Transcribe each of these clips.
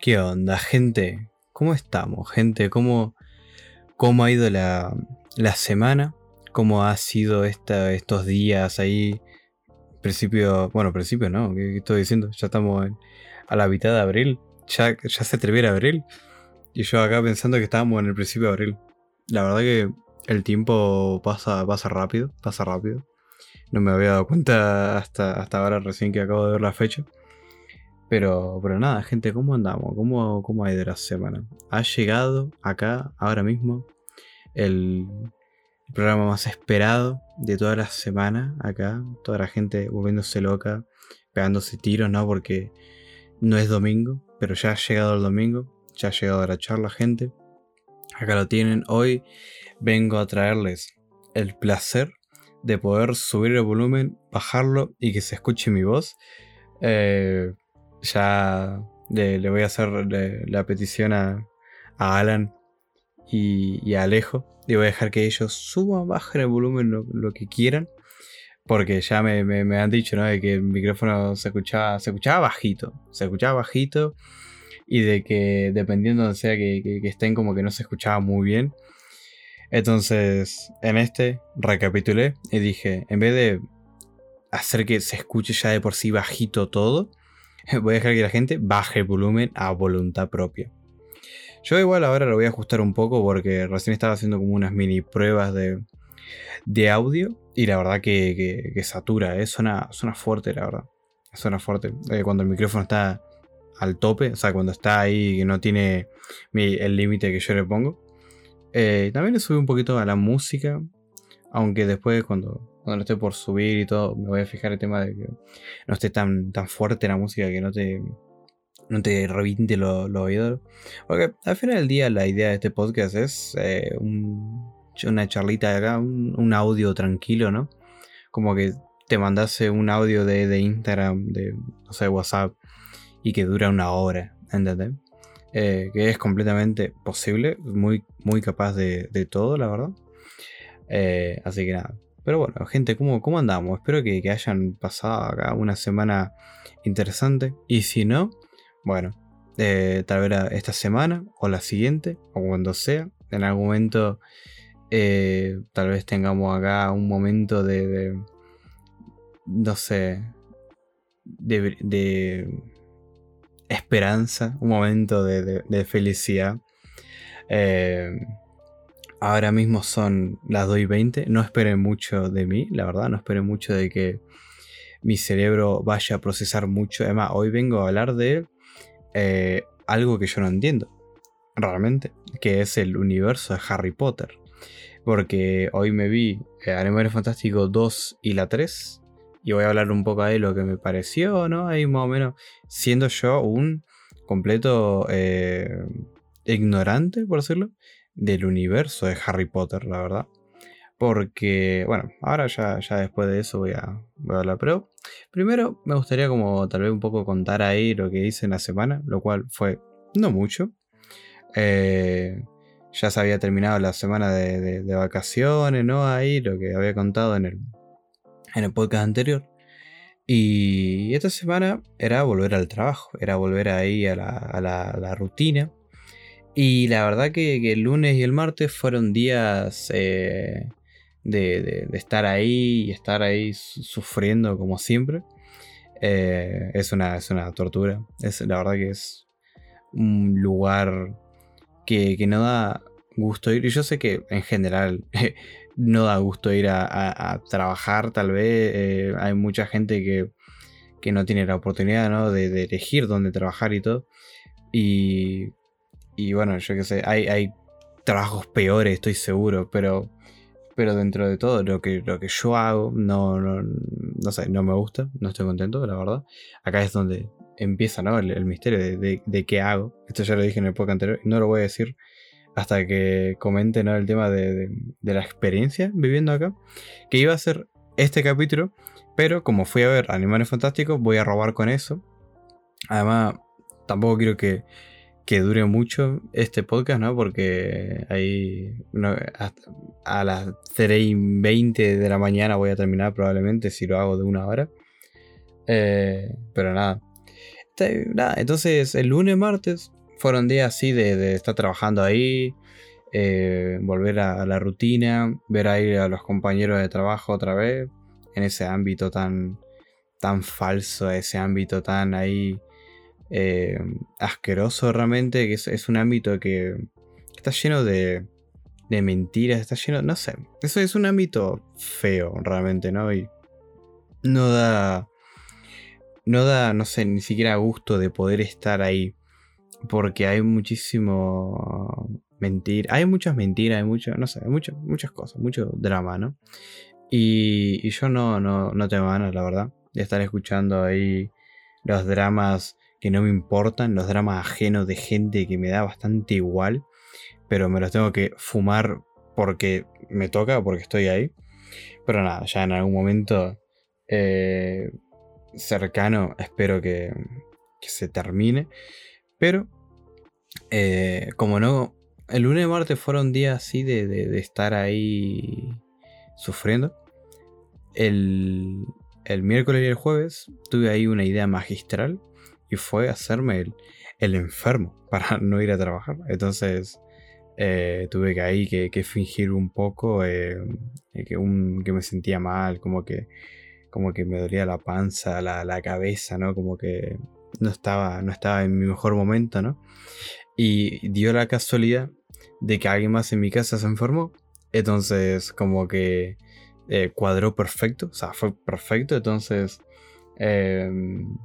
¿Qué onda, gente? ¿Cómo estamos, gente? ¿Cómo, cómo ha ido la, la semana? ¿Cómo ha sido esta, estos días ahí? Principio, bueno, principio no, ¿qué, estoy diciendo? Ya estamos en- a la mitad de abril. Ya, ya se atreviera abril. Y yo acá pensando que estábamos en el principio de abril. La verdad que el tiempo pasa, pasa rápido, pasa rápido. No me había dado cuenta hasta, hasta ahora recién que acabo de ver la fecha. Pero, pero nada, gente, ¿cómo andamos? ¿Cómo, ¿Cómo ha ido la semana? Ha llegado acá, ahora mismo, el programa más esperado de toda la semana. Acá, toda la gente volviéndose loca, pegándose tiros, ¿no? Porque no es domingo, pero ya ha llegado el domingo, ya ha llegado la charla, gente. Acá lo tienen. Hoy vengo a traerles el placer de poder subir el volumen, bajarlo y que se escuche mi voz. Eh, ya le, voy a hacer la petición a, Alan y, a Alejo. Y voy a dejar que ellos suban, bajen el volumen lo, que quieran. Porque ya me, me- han dicho, ¿no? De que el micrófono se escuchaba, se escuchaba bajito. Se escuchaba bajito. Y de que dependiendo de donde sea que, que- que estén, como que no se escuchaba muy bien. Entonces, en este recapitulé y dije, en vez de hacer que se escuche ya de por sí bajito todo, voy a dejar que la gente baje el volumen a voluntad propia. Yo igual ahora lo voy a ajustar un poco porque recién estaba haciendo como unas mini pruebas de, de audio y la verdad que, que- satura, ¿eh? suena, suena fuerte la verdad. Suena fuerte. Eh, cuando el micrófono está al tope, o sea, cuando está ahí que no tiene el límite que yo le pongo. Eh, también le subí un poquito a la música, aunque después cuando, cuando lo esté por subir y todo, me voy a fijar el tema de que no esté tan, tan fuerte la música que no te, no te reviente los lo oídos. Porque al final del día la idea de este podcast es eh, un- una charlita de acá, un, un audio tranquilo, ¿no? Como que te mandase un audio de, de Instagram, de, no sé, WhatsApp, y que dura una hora, ¿entendés? Eh, que es completamente posible, muy, muy capaz de, de todo, la verdad. Eh, así que nada. Pero bueno, gente, ¿cómo, cómo andamos? Espero que, hayan pasado acá una semana interesante. Y si no, bueno, eh, tal vez esta semana o la siguiente, o cuando sea, en algún momento, eh, tal vez tengamos acá un momento de, no sé, de, esperanza, un momento de- de felicidad. Eh, ahora mismo son las 2 y 20. No esperen mucho de mí, la verdad. No esperen mucho de que mi cerebro vaya a procesar mucho. Además, hoy vengo a hablar de eh, algo que yo no entiendo. Realmente. Que es el universo de Harry Potter. Porque hoy me vi eh, Animales Fantásticos 2 y la 3. Y voy a hablar un poco de lo que me pareció, ¿no? Ahí más o menos. Siendo yo un completo eh, ignorante, por decirlo, del universo de Harry Potter, la verdad. Porque, bueno, ahora ya, ya después de eso voy a, voy a hablar. Pero primero me gustaría como tal vez un poco contar ahí lo que hice en la semana, lo cual fue no mucho. Eh, ya se había terminado la semana de, vacaciones, ¿no? Ahí lo que había contado en el, en el podcast anterior. Y esta semana era volver al trabajo, era volver ahí a a la- a la rutina. Y la verdad que, que el lunes y el martes fueron días eh, de, estar ahí y estar ahí su- sufriendo como siempre. Eh, es, una, es una tortura. Es, la verdad que es un lugar que, que no da gusto ir. Y yo sé que en general no da gusto ir a trabajar, tal vez. eh, hay mucha gente que, que no tiene la oportunidad ¿no? de, de elegir dónde trabajar y todo. Y, y bueno, yo qué sé, hay, trabajos peores, estoy seguro, pero, pero dentro de todo, lo que, lo que yo hago no, no, no sé, no me gusta, no estoy contento, la verdad. Acá es donde empieza ¿no? el, misterio de, de- qué hago. Esto ya lo dije en el podcast anterior, no lo voy a decir hasta que comente ¿no? el tema de- de la experiencia viviendo acá, que iba a ser este capítulo, pero como fui a ver Animales Fantásticos, voy a robar con eso. Además, tampoco quiero que, que dure mucho este podcast, ¿no? Porque ahí no, a las 3 y 20 de la mañana voy a terminar probablemente si lo hago de una hora. Eh, pero nada. entonces el lunes, martes fueron días así de, estar trabajando ahí, eh, volver a, la rutina, ver ahí a los compañeros de trabajo otra vez, en ese ámbito tan, tan falso, ese ámbito tan ahí eh, asqueroso realmente, que es, un ámbito que, está lleno de, de mentiras, está lleno, no sé, eso es un ámbito feo realmente, ¿no? Y no da, no da, no sé, ni siquiera gusto de poder estar ahí, porque hay muchísimo mentir, hay muchas mentiras, hay mucho, no sé, hay muchas cosas, mucho drama, ¿no? Y, y yo no, no, no tengo ganas, la verdad, de estar escuchando ahí los dramas que no me importan, los dramas ajenos de gente que me da bastante igual, pero me los tengo que fumar porque me toca, porque estoy ahí. Pero nada, ya en algún momento eh, cercano espero que, se termine. Pero, eh, como no, el lunes y martes fueron días así de, de, estar ahí sufriendo. El, el miércoles y el jueves tuve ahí una idea magistral y fue hacerme el, enfermo para no ir a trabajar. Entonces eh, tuve que ahí que, fingir un poco eh, que, un, que me sentía mal, como que, como que me dolía la panza, la, cabeza, ¿no? Como que no estaba, no estaba en mi mejor momento, ¿no? Y dio la casualidad de que alguien más en mi casa se enfermó. Entonces como que eh, cuadró perfecto, o sea, fue perfecto. Entonces em,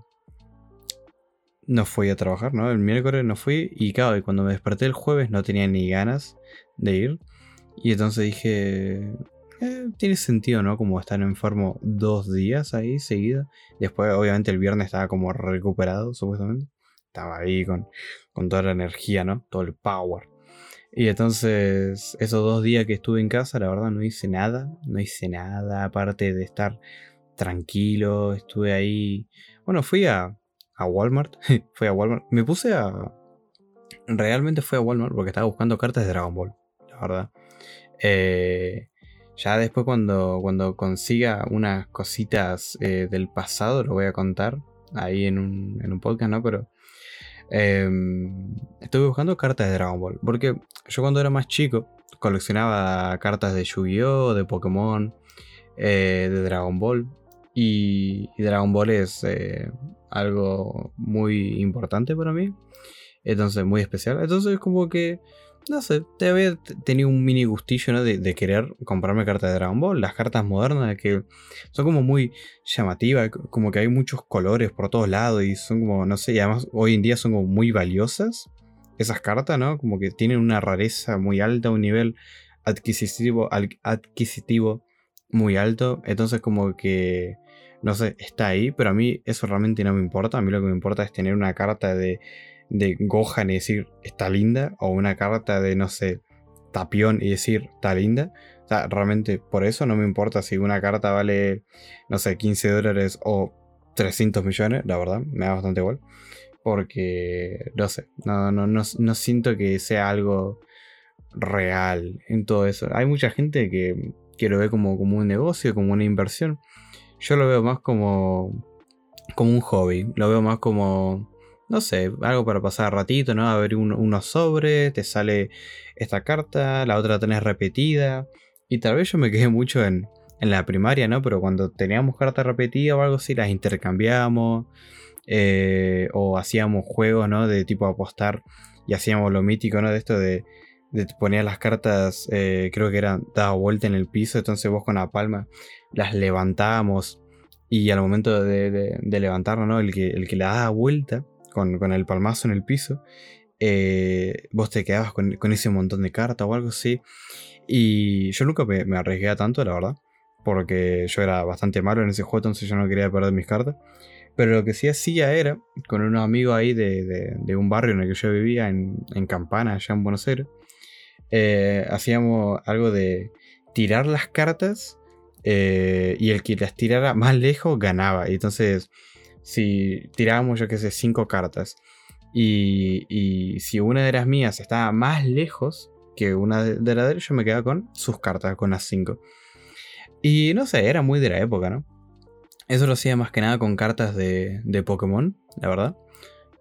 no fui a trabajar, ¿no? El miércoles no fui y claro, y cuando me desperté el jueves no tenía ni ganas de ir. Y entonces dije, eh, tiene sentido, ¿no? Como estar enfermo dos días ahí seguido. Después, obviamente, el viernes estaba como recuperado, supuestamente. Estaba ahí con, con toda la energía, ¿no? Todo el power. Y entonces, esos dos días que estuve en casa, la verdad, no hice nada. No hice nada, aparte de estar tranquilo. Estuve ahí. Bueno, fui a, a Walmart. fui a Walmart. Me puse a. Realmente fui a Walmart porque estaba buscando cartas de Dragon Ball. La verdad. Eh, ya después cuando, cuando consiga unas cositas eh, del pasado lo voy a contar ahí en un, en un podcast, ¿no? Pero em, estuve buscando cartas de Dragon Ball. Porque yo cuando era más chico coleccionaba cartas de Yu-Gi-Oh!, de Pokémon, eh, de Dragon Ball. Y, y Dragon Ball es eh, algo muy importante para mí. Entonces, muy especial. Entonces, como que no sé, te había tenido un mini gustillo ¿no? de, querer comprarme cartas de Dragon Ball. Las cartas modernas que son como muy llamativas, como que hay muchos colores por todos lados y son como, no sé, y además hoy en día son como muy valiosas esas cartas, ¿no? Como que tienen una rareza muy alta, un nivel adquisitivo, adquisitivo muy alto. Entonces como que, no sé, está ahí, pero a mí eso realmente no me importa. A mí lo que me importa es tener una carta de de Gohan y decir está linda, o una carta de, no sé, Tapión y decir está linda. O sea, realmente por eso no me importa si una carta vale, no sé, 15 dólares o 300 millones, la verdad, me da bastante igual. Porque, no sé, no, no, no, no siento que sea algo real en todo eso. Hay mucha gente que, que lo ve como, como un negocio, como una inversión. Yo lo veo más como, como un hobby, lo veo más como no sé, algo para pasar ratito, ¿no? A ver unos sobres, te sale esta carta, la otra tenés repetida. Y tal vez yo me quedé mucho en, la primaria, ¿no? Pero cuando teníamos carta repetida o algo así, las intercambiamos. Eh, o hacíamos juegos, ¿no? De tipo apostar. Y hacíamos lo mítico, ¿no? De esto de, de poner las cartas, eh, creo que eran dado vuelta en el piso. Entonces vos con la palma las levantábamos. Y al momento de, de, ¿no? El que, el que la daba vuelta con, el palmazo en el piso, eh, vos te quedabas con, ese montón de cartas o algo así. Y yo nunca me, arriesgué a tanto, la verdad, porque yo era bastante malo en ese juego, entonces yo no quería perder mis cartas. Pero lo que sí hacía era, con un amigo ahí de, un barrio en el que yo vivía, en, Campana, allá en Buenos Aires, eh, hacíamos algo de tirar las cartas eh, y el que las tirara más lejos ganaba. Y entonces si tirábamos, yo que sé, cinco cartas. Y, si una de las mías estaba más lejos que una de, la de él, yo me quedaba con sus cartas, con las cinco. Y no sé, era muy de la época, ¿no? Eso lo hacía más que nada con cartas de, de Pokémon, la verdad.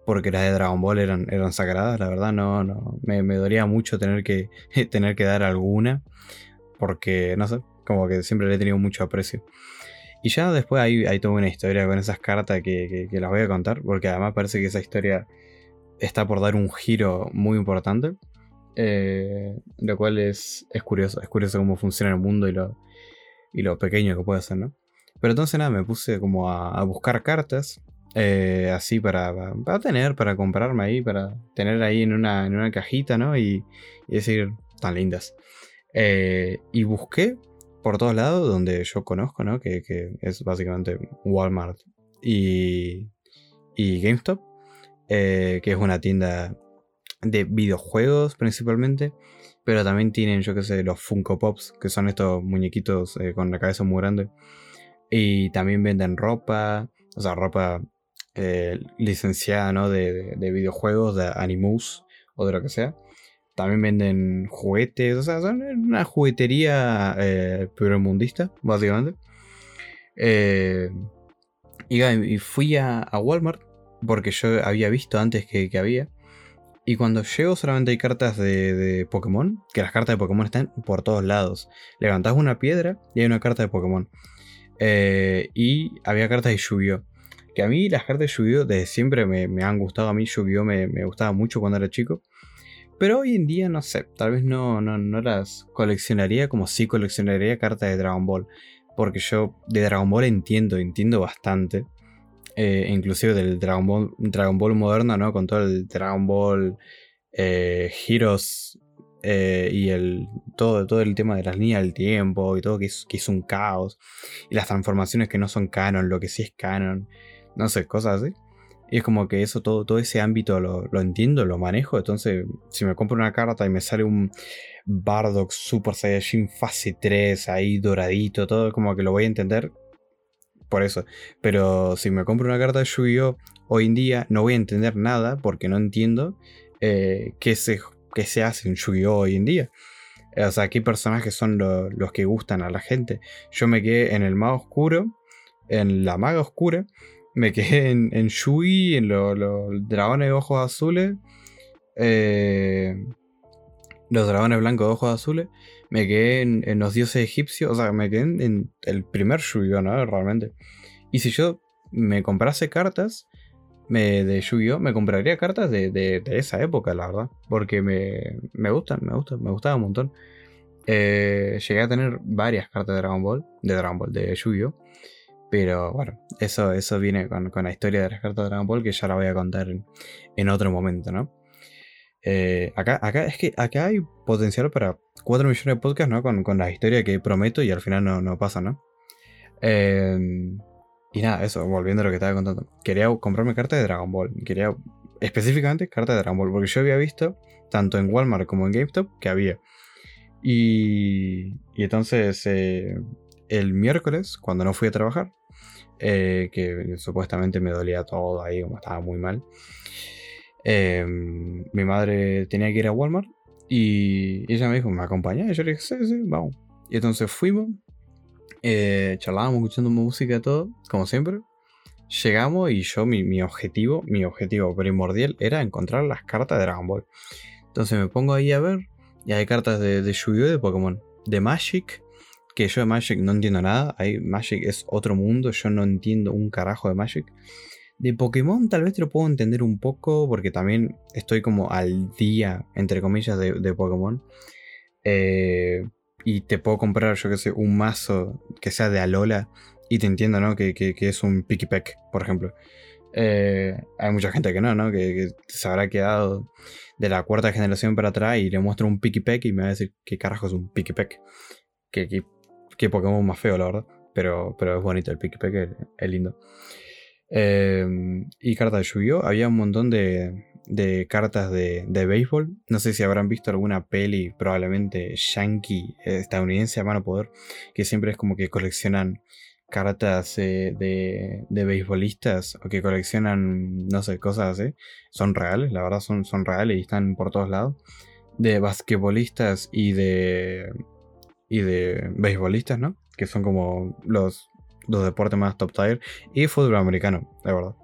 Porque las de Dragon Ball eran, eran sagradas, la verdad, no, no. Me, me dolía mucho tener que, tener que dar alguna, porque, no sé, como que siempre le he tenido mucho aprecio. Y ya después hay, hay toda una historia con esas cartas que, que, las voy a contar, porque además parece que esa historia está por dar un giro muy importante. Eh, lo cual es, es curioso, es curioso cómo funciona el mundo y lo, y lo pequeño que puede ser, ¿no? Pero entonces nada, me puse como a, a buscar cartas eh, así para, para, tener, para comprarme ahí, para tener ahí en una, en una cajita, ¿no? Y, decir, tan lindas. Eh, y busqué por todos lados donde yo conozco, ¿no? Que, es básicamente Walmart y, y GameStop, eh, que es una tienda de videojuegos principalmente. Pero también tienen, yo qué sé, los Funko Pops, que son estos muñequitos con la cabeza muy grande. Y también venden ropa, o sea, ropa eh, licenciada ¿no? de, videojuegos, de Animus o de lo que sea. También venden juguetes, o sea, son una juguetería eh, básicamente. Eh, y, fui a, Walmart porque yo había visto antes que, había. Y cuando llego solamente hay cartas de, Pokémon, que las cartas de Pokémon están por todos lados. Levantás una piedra y hay una carta de Pokémon. Eh, y había cartas de yu que a mí las cartas de Yu-Gi-Oh! desde siempre me, han gustado. A mí Yu-Gi-Oh! Me, gustaba mucho cuando era chico. Pero hoy en día no sé, tal vez no, no, las coleccionaría como si coleccionaría cartas de Dragon Ball. Porque yo de Dragon Ball entiendo, entiendo bastante. Eh, inclusive del Dragon Ball, Dragon moderno, ¿no? Con todo el Dragon Ball eh, eh, y el, todo, todo el tema de las líneas del tiempo y todo que es, que es un caos. Y las transformaciones que no son canon, lo que sí es canon no sé, cosas así. Y es como que eso, todo, todo ese ámbito lo, entiendo, lo manejo. Entonces, si me compro una carta y me sale un Bardock Super Saiyajin fase 3 ahí doradito, todo como que lo voy a entender por eso. Pero si me compro una carta de Yu-Gi-Oh! hoy en día, no voy a entender nada porque no entiendo eh, qué, se, qué se hace en Yu-Gi-Oh! hoy en día. O sea, qué personajes son los que gustan a la gente. Yo me quedé en el mago oscuro, en la maga oscura me quedé en, en Shui, en los dragones de ojos azules. Eh, los dragones blancos de ojos azules. Me quedé en, los dioses egipcios. O sea, me quedé en, el primer Shui, ¿no? Realmente. Y si yo me comprase cartas me, de Yu-Gi-Oh! me compraría cartas de, esa época, la verdad. Porque me, me gustan, me gustan, me gustaba un montón. Eh, llegué a tener varias cartas de Dragon Ball, de Dragon Ball, de Yu-Gi-Oh! Pero bueno, eso, eso viene con, la historia de las cartas de Dragon Ball que ya la voy a contar en, otro momento, ¿no? Eh, acá, acá, es que acá hay potencial para 4 millones de podcasts, ¿no? Con, con la historia que prometo y al final no, pasa, ¿no? Em, y nada, eso, volviendo a lo que estaba contando. Quería comprarme cartas de Dragon Ball. Quería específicamente cartas de Dragon Ball. Porque yo había visto, tanto en Walmart como en GameStop, que había. Y, y entonces, eh, el miércoles, cuando no fui a trabajar, eh, que supuestamente me dolía todo ahí, como estaba muy mal. Em, mi madre tenía que ir a Walmart y ella me dijo, ¿me acompaña? Y yo le dije, sí, sí, vamos. Y entonces fuimos, eh, charlábamos, escuchando música, todo, como siempre. Llegamos y yo, mi, objetivo, mi objetivo primordial era encontrar las cartas de Dragon Ball. Entonces me pongo ahí a ver y hay cartas de, de Yu-Gi-Oh! de Pokémon, de Magic, que yo de Magic no entiendo nada. Ahí Magic es otro mundo, yo no entiendo un carajo de Magic. De Pokémon tal vez te lo puedo entender un poco porque también estoy como al día, entre comillas, de, Pokémon. Eh, y te puedo comprar, yo que sé, un mazo que sea de Alola y te entiendo, ¿no? Que, es un Picky por ejemplo. Eh, hay mucha gente que no, ¿no? Que, se habrá quedado de la cuarta generación para atrás y le muestro un Picky Peck y me va a decir, ¿qué carajo es un Picky Peck? Que, que Qué Pokémon más feo, la verdad. Pero, pero es bonito, el Pikipek es, lindo. Em, y cartas de Yu-Gi-Oh! Había un montón de, de cartas de, de, béisbol. No sé si habrán visto alguna peli, probablemente yankee, estadounidense a mano poder, que siempre es como que coleccionan cartas eh, de, de beisbolistas o que coleccionan, no sé, cosas así. Son reales, la verdad son, son reales y están por todos lados. De basquetbolistas y de y de beisbolistas, ¿no? Que son como los, los deportes más top tier. Y fútbol americano, de verdad.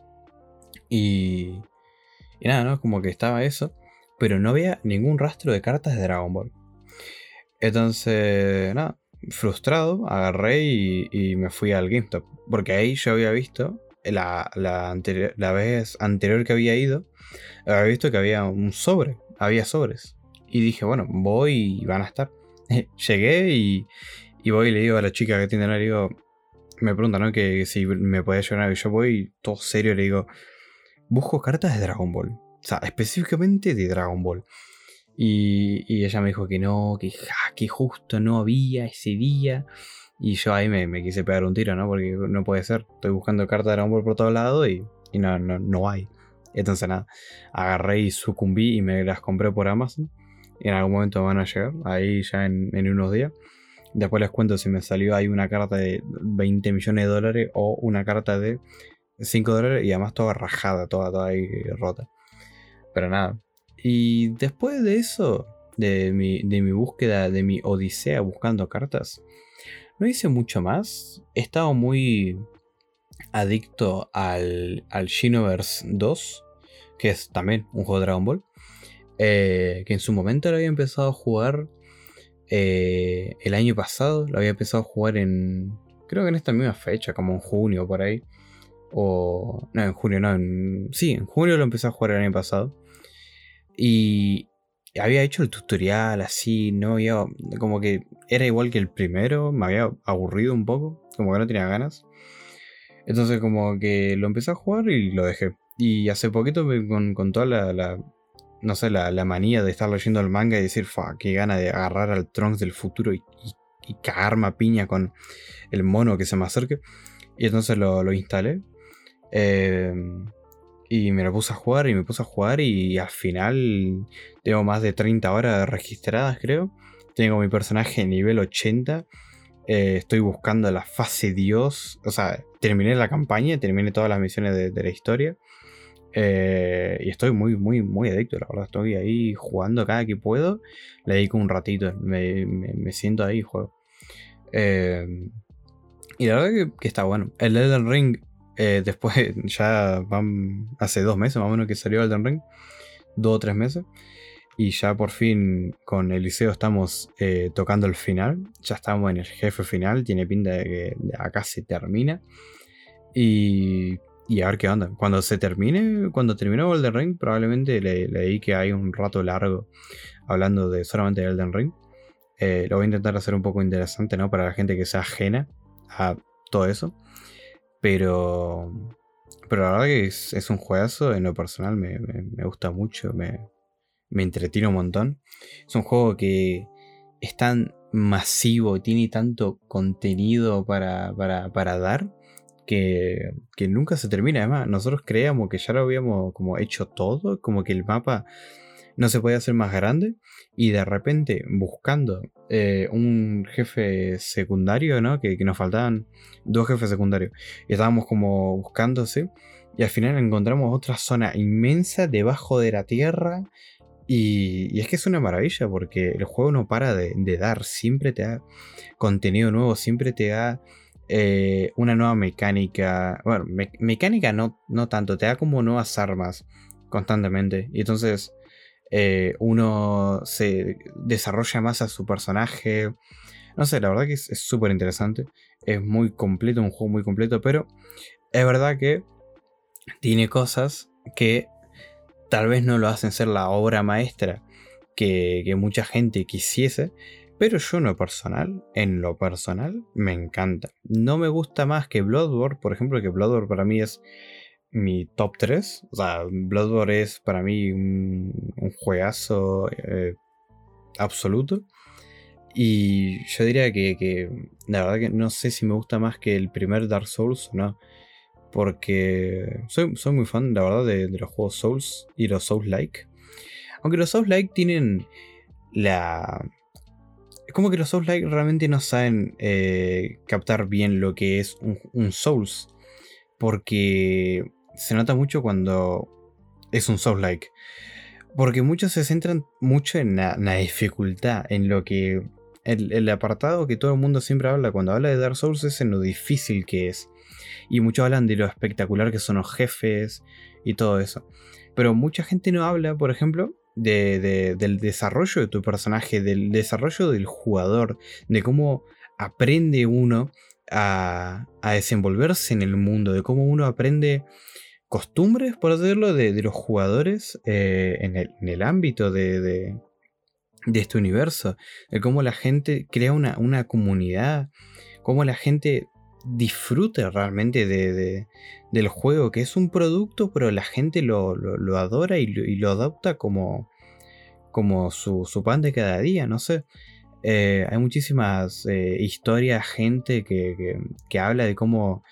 Y, Y nada, ¿no? Como que estaba eso. Pero no había ningún rastro de cartas de Dragon Ball. Entonces, nada, frustrado, agarré y, me fui al GameStop. Porque ahí yo había visto, la, la vez anterior que había ido, había visto que había un sobre, había sobres. Y dije, bueno, voy y van a estar. Llegué y, voy y le digo a la chica que tiene le digo, me pregunta, ¿no? Que si me puede ayudar. Y yo voy todo serio, le digo, busco cartas de Dragon Ball. O sea, específicamente de Dragon Ball. Y, ella me dijo que no, que, que justo no había ese día. Y yo ahí me, me, quise pegar un tiro, ¿no? Porque no puede ser. Estoy buscando cartas de Dragon Ball por todos lados y, y no, no, no hay. Entonces nada, agarré y sucumbí y me las compré por Amazon. En algún momento van a llegar, ahí ya en, unos días. Después les cuento si me salió ahí una carta de 20 millones de dólares o una carta de 5 dólares y además toda rajada, toda, toda ahí rota. Pero nada. Y después de eso, de mi, de mi búsqueda, de mi odisea buscando cartas, no hice mucho más. He estado muy adicto al, al Shinoverse 2, que es también un juego de Dragon Ball, eh, que en su momento lo había empezado a jugar eh, el año pasado, lo había empezado a jugar en, creo que en esta misma fecha, como en junio por ahí, o, no, en junio, no, en, sí, en junio lo empecé a jugar el año pasado, y había hecho el tutorial así, no había, como que era igual que el primero, me había aburrido un poco, como que no tenía ganas. Entonces como que lo empecé a jugar y lo dejé. Y hace poquito con, con toda la, no sé, la, manía de estar leyendo el manga y decir, fa, qué gana de agarrar al Trunks del futuro y, y, cagarme a piña con el mono que se me acerque. Y entonces lo, instalé. Em, y me lo puse a jugar y me puse a jugar y al final tengo más de 30 horas registradas creo. Tengo mi personaje nivel 80 eh, estoy buscando la fase Dios. O sea, terminé la campaña, terminé todas las misiones de, la historia. Eh, y estoy muy, muy, muy adicto, la verdad. Estoy ahí jugando cada que puedo. Le dedico un ratito. Me, siento ahí y juego. Eh, y la verdad que, está bueno. El Elden Ring, después, ya van hace dos meses más o menos que salió Elden Ring. Dos o tres meses. Y ya por fin con Eliseo estamos eh, tocando el final. Ya estamos en el jefe final. Tiene pinta de que acá se termina. Y, y a ver qué onda. Cuando se termine, cuando terminó Elden Ring, probablemente le, leí que hay un rato largo hablando de solamente de Elden Ring. Eh, lo voy a intentar hacer un poco interesante, ¿no? Para la gente que sea ajena a todo eso. Pero. Pero la verdad que es, un juegazo. En lo personal me, me gusta mucho. Me, me entretiene un montón. Es un juego que es tan masivo tiene tanto contenido para, para, dar que, nunca se termina. Además, nosotros creíamos que ya lo habíamos como hecho todo, como que el mapa no se podía hacer más grande y de repente buscando eh, un jefe secundario, ¿no? Que, nos faltaban dos jefes secundarios y estábamos como buscándose y al final encontramos otra zona inmensa debajo de la tierra y, es que es una maravilla porque el juego no para de, dar, siempre te da contenido nuevo, siempre te da eh, una nueva mecánica. Bueno, mecánica no, no tanto, te da como nuevas armas constantemente. Y entonces eh, uno se desarrolla más a su personaje. No sé, la verdad que es súper interesante. Es muy completo, un juego muy completo, pero es verdad que tiene cosas que tal vez no lo hacen ser la obra maestra que, mucha gente quisiese, pero yo en lo personal, en lo personal, me encanta. No me gusta más que Bloodborne, por ejemplo, que Bloodborne para mí es mi top 3. O sea, Bloodborne es para mí un, un juegazo eh, absoluto. Y yo diría que, la verdad que no sé si me gusta más que el primer Dark Souls o no. Porque soy muy fan, la verdad, de, los juegos Souls y los Souls-like. Aunque los Souls-like tienen la... Es como que los Souls-like realmente no saben eh, captar bien lo que es un, Souls. Porque se nota mucho cuando es un Souls-like. Porque muchos se centran mucho en la, dificultad, en lo que el, apartado que todo el mundo siempre habla cuando habla de Dark Souls es en lo difícil que es. Y muchos hablan de lo espectacular que son los jefes y todo eso. Pero mucha gente no habla, por ejemplo, del desarrollo de tu personaje, del desarrollo del jugador, de cómo aprende uno a, desenvolverse en el mundo, de cómo uno aprende costumbres, por decirlo, de, los jugadores eh, en, el, ámbito de, este universo, de cómo la gente crea una, comunidad, cómo la gente disfruta realmente del juego, que es un producto, pero la gente lo, adora y lo, adopta como, como su, su, pan de cada día, no sé. Eh, hay muchísimas eh, historias, gente que, que, habla de cómo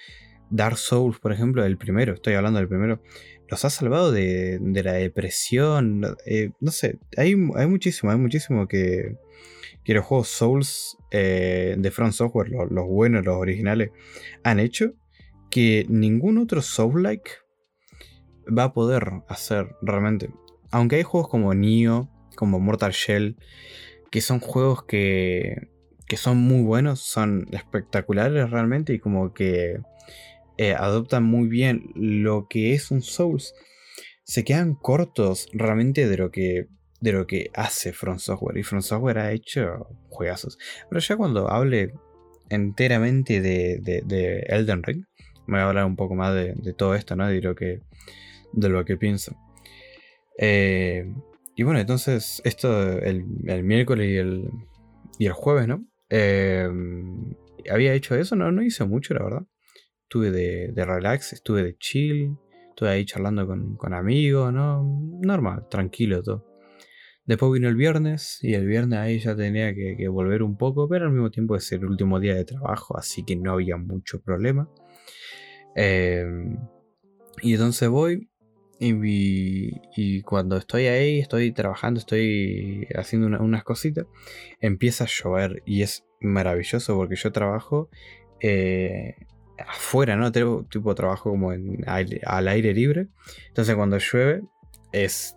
Dark Souls, por ejemplo, el primero, estoy hablando del primero, los ha salvado de, la depresión. Eh, no sé, hay, hay, muchísimo, hay muchísimo que, que los juegos Souls de Front Software, los, los, buenos, los originales, han hecho que ningún otro Soul-like va a poder hacer realmente. Aunque hay juegos como Nioh, como Mortal Shell, que son juegos que, que son muy buenos, son espectaculares realmente y como que eh, adoptan muy bien lo que es un Souls. Se quedan cortos realmente de lo que de lo que hace Front Software. Y Front Software ha hecho juegazos. Pero ya cuando hable enteramente de, de, Elden Ring, me voy a hablar un poco más de, todo esto, ¿no? De lo que, de lo que pienso. Eh, y bueno, entonces, esto el, miércoles y el, y el jueves, ¿no? Em, había hecho eso, no, no hice mucho, la verdad. Estuve de, relax, estuve de chill, estuve ahí charlando con, amigos, ¿no? Normal, tranquilo todo. Después vino el viernes y el viernes ahí ya tenía que, volver un poco, pero al mismo tiempo es el último día de trabajo, así que no había mucho problema. Em, y entonces voy, y, cuando estoy ahí, estoy trabajando, estoy haciendo unas cositas, empieza a llover y es maravilloso porque yo trabajo eh, afuera, ¿no? Tengo tipo trabajo como en, al aire libre. Entonces cuando llueve es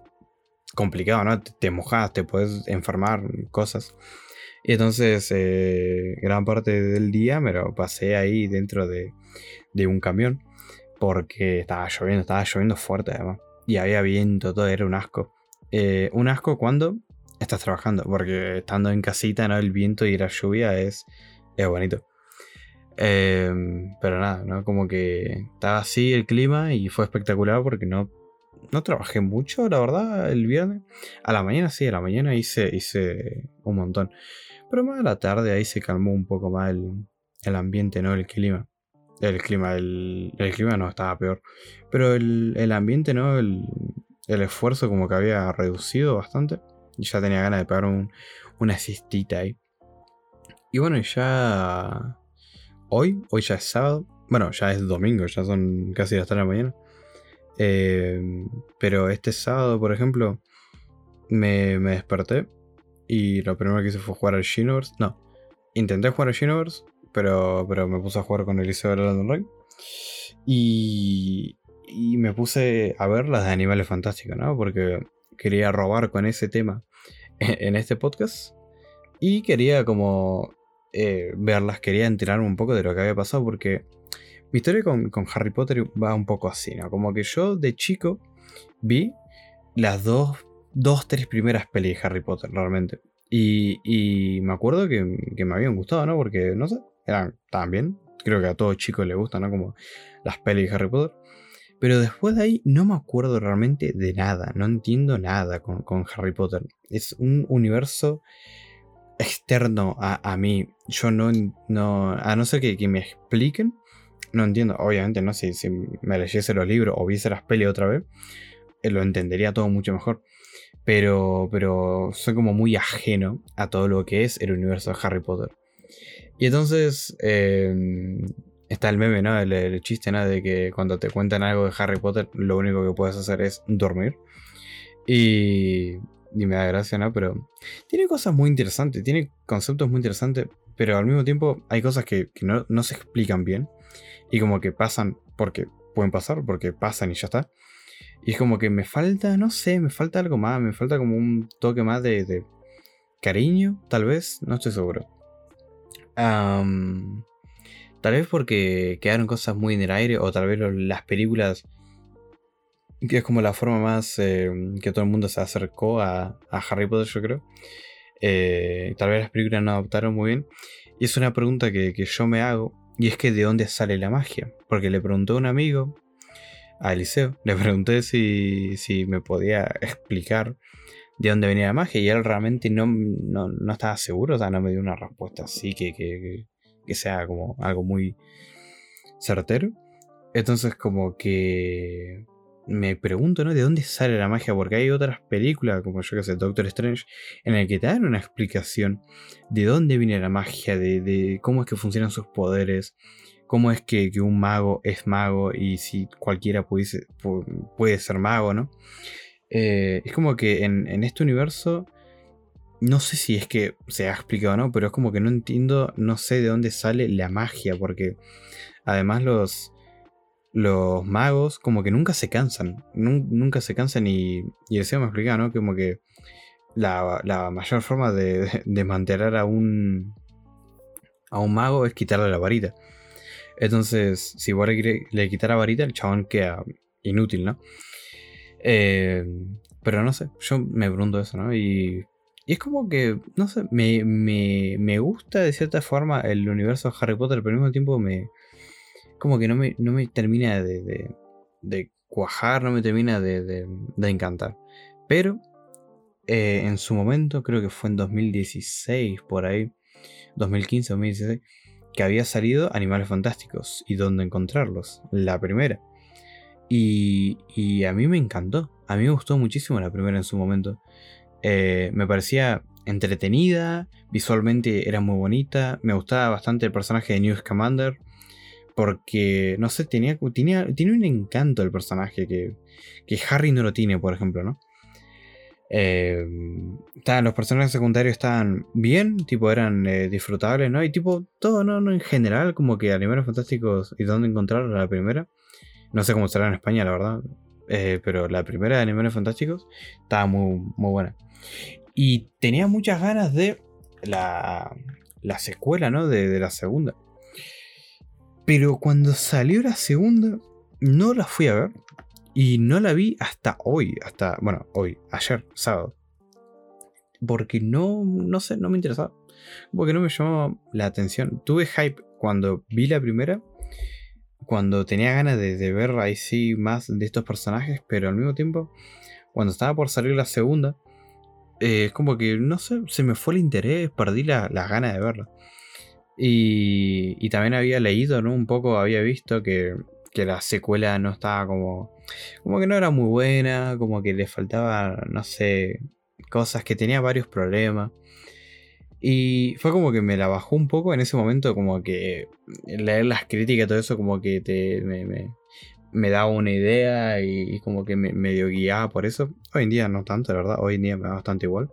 complicado, ¿no? Te, mojas, te puedes enfermar, cosas. Y entonces eh, gran parte del día me lo pasé ahí dentro de, de un camión porque estaba lloviendo, estaba lloviendo fuerte además. Y había viento, todo era un asco. Eh, un asco cuando estás trabajando, porque estando en casita, ¿no? El viento y la lluvia es, es bonito. Em, pero nada, ¿no? Como que estaba así el clima y fue espectacular porque no, no trabajé mucho, la verdad, el viernes. A la mañana sí, a la mañana hice, hice un montón. Pero más a la tarde ahí se calmó un poco más el, el ambiente, ¿no? El clima. El clima, el, clima no estaba peor. Pero el, ambiente, ¿no? El, esfuerzo como que había reducido bastante. Y ya tenía ganas de pegar una cistita ahí. Y bueno, ya hoy, hoy ya es sábado. Bueno, ya es domingo, ya son casi las 3 de la mañana. Eh, pero este sábado, por ejemplo, me, me, desperté. Y lo primero que hice fue jugar al Xenoverse. No, intenté jugar al Xenoverse pero, pero me puse a jugar con Eliseo Elden Ring. Y, y me puse a ver las de Animales Fantásticos, ¿no? Porque quería robar con ese tema en este podcast. Y quería como eh, verlas, quería enterarme un poco de lo que había pasado porque mi historia con, con, Harry Potter va un poco así, ¿no? Como que yo de chico vi las dos, dos tres primeras pelis de Harry Potter, realmente. Y, y me acuerdo que, que, me habían gustado, ¿no? Porque, no sé, eran también. Creo que a todo chico le gustan, ¿no? Como las pelis de Harry Potter. Pero después de ahí no me acuerdo realmente de nada. No entiendo nada con, Harry Potter. Es un universo externo a, mí. Yo no, no. A no ser que, me expliquen. No entiendo. Obviamente, no si, me leyese los libros o viese las pelis otra vez. Eh, lo entendería todo mucho mejor. Pero, pero soy como muy ajeno a todo lo que es el universo de Harry Potter. Y entonces em, está el meme, ¿no? El, chiste, ¿no? De que cuando te cuentan algo de Harry Potter, lo único que puedes hacer es dormir. Y, y me da gracia, ¿no? Pero tiene cosas muy interesantes, tiene conceptos muy interesantes, pero al mismo tiempo hay cosas que, no, se explican bien. Y como que pasan porque pueden pasar, porque pasan y ya está. Y es como que me falta, no sé, me falta algo más, me falta como un toque más de, cariño, tal vez, no estoy seguro. tal vez porque quedaron cosas muy en el aire, o tal vez las películas, que es como la forma más eh, que todo el mundo se acercó a, Harry Potter, yo creo. Eh, tal vez las películas no adaptaron muy bien. Y es una pregunta que, yo me hago, y es que de dónde sale la magia. Porque le preguntó a un amigo, a Eliseo, le pregunté si, si me podía explicar de dónde venía la magia y él realmente no, no, estaba seguro, o sea, no me dio una respuesta así que, que, que, sea como algo muy certero. Entonces como que me pregunto, ¿no? ¿De dónde sale la magia? Porque hay otras películas, como yo que sé, Doctor Strange, en el que te dan una explicación de dónde viene la magia, de, cómo es que funcionan sus poderes, cómo es que, un mago es mago y si cualquiera pudiese, puede ser mago, ¿no? Eh, es como que en, este universo, no sé si es que se ha explicado o no, pero es como que no entiendo, no sé de dónde sale la magia, porque además los, los magos como que nunca se cansan, nunca se cansan y, y el me explicaba, ¿no? Como que la, mayor forma de, de, mantener a un, a un mago es quitarle la varita. Entonces, si vos le, le quitar la varita, el chabón queda inútil, ¿no? Eh, pero no sé, yo me pregunto eso, ¿no? Y, y es como que, no sé, me, me, me, gusta de cierta forma el universo de Harry Potter, pero al mismo tiempo me... Como que no me, no me termina de, cuajar, no me termina de, de encantar. Pero eh, en su momento, creo que fue en 2016, por ahí, 2015, 2016, que había salido Animales Fantásticos y dónde encontrarlos, la primera. Y, a mí me encantó. A mí me gustó muchísimo la primera en su momento. Eh, me parecía entretenida, visualmente era muy bonita. Me gustaba bastante el personaje de News Commander. Porque, no sé, tenía, tenía, tiene un encanto el personaje que, que Harry no lo tiene, por ejemplo, ¿no? Eh, los personajes secundarios estaban bien, tipo eran eh, disfrutables, ¿no? Y tipo, todo, ¿no? ¿no? En general, como que Animales Fantásticos y dónde encontrar la primera no sé cómo será en España, la verdad. Eh, pero la primera de Animales Fantásticos estaba muy, muy buena. Y tenía muchas ganas de la, la secuela, ¿no? De, de, la segunda. Pero cuando salió la segunda, no la fui a ver. Y no la vi hasta hoy. Hasta, bueno, hoy, ayer, sábado. Porque no, no sé, no me interesaba. Porque no me llamaba la atención. Tuve hype cuando vi la primera cuando tenía ganas de, ver ahí sí más de estos personajes, pero al mismo tiempo, cuando estaba por salir la segunda, eh, es como que, no sé, se me fue el interés, perdí las ganas de verla. Y, y, también había leído, ¿no? Un poco, había visto que, que, la secuela no estaba como... Como que no era muy buena, como que le faltaba, no sé, cosas, que tenía varios problemas. Y fue como que me la bajó un poco en ese momento, como que leer las críticas y todo eso, como que te, me, daba una idea y, como que me medio guiaba por eso. Hoy en día no tanto, la verdad, hoy en día me da bastante igual.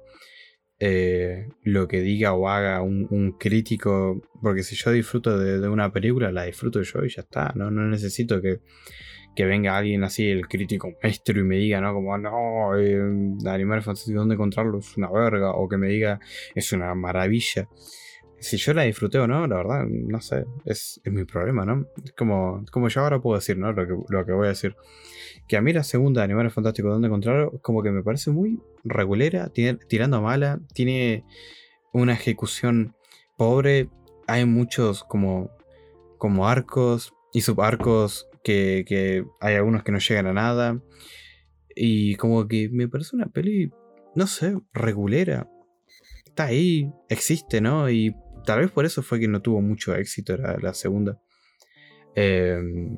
Eh, lo que diga o haga un, crítico, porque si yo disfruto de, una película, la disfruto yo y ya está, no, no necesito que que venga alguien así, el crítico maestro, y me diga, ¿no? Como, no, eh, Animales Fantásticos, ¿dónde encontrarlo? Es una verga. O que me diga, es una maravilla. Si yo la disfruté o no, la verdad, no sé, es, mi problema, ¿no? Es como, como yo ahora puedo decir, ¿no? Lo que, lo que voy a decir. Que a mí la segunda de Animales Fantásticos, ¿dónde encontrarlo? Como que me parece muy regulera, tiene, tirando mala, tiene una ejecución pobre. Hay muchos como, como arcos y subarcos que, hay algunos que no llegan a nada. Y como que me parece una peli, no sé, regulera. Está ahí, existe, ¿no? Y tal vez por eso fue que no tuvo mucho éxito la, segunda. Em,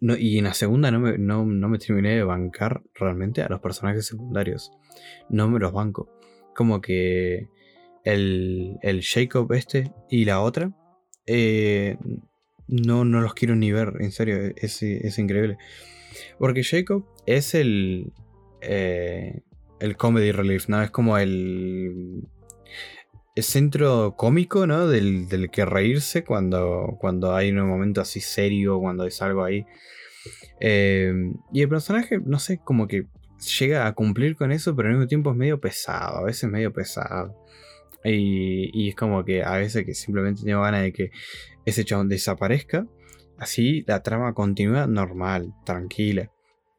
no, y en la segunda no me, no, me, terminé de bancar realmente a los personajes secundarios. No me los banco. Como que el, el Jacob este y la otra eh, no, no los quiero ni ver, en serio, es, es increíble. Porque Jacob es el, eh, el comedy relief, ¿no? Es como el, el centro cómico, ¿no? Del, del, que reírse cuando, cuando hay un momento así serio, cuando es algo ahí. Eh, y el personaje, no sé, como que llega a cumplir con eso, pero al mismo tiempo es medio pesado, a veces medio pesado. Y, es como que a veces que simplemente tengo ganas de que ese chabón desaparezca. Así la trama continúa normal, tranquila.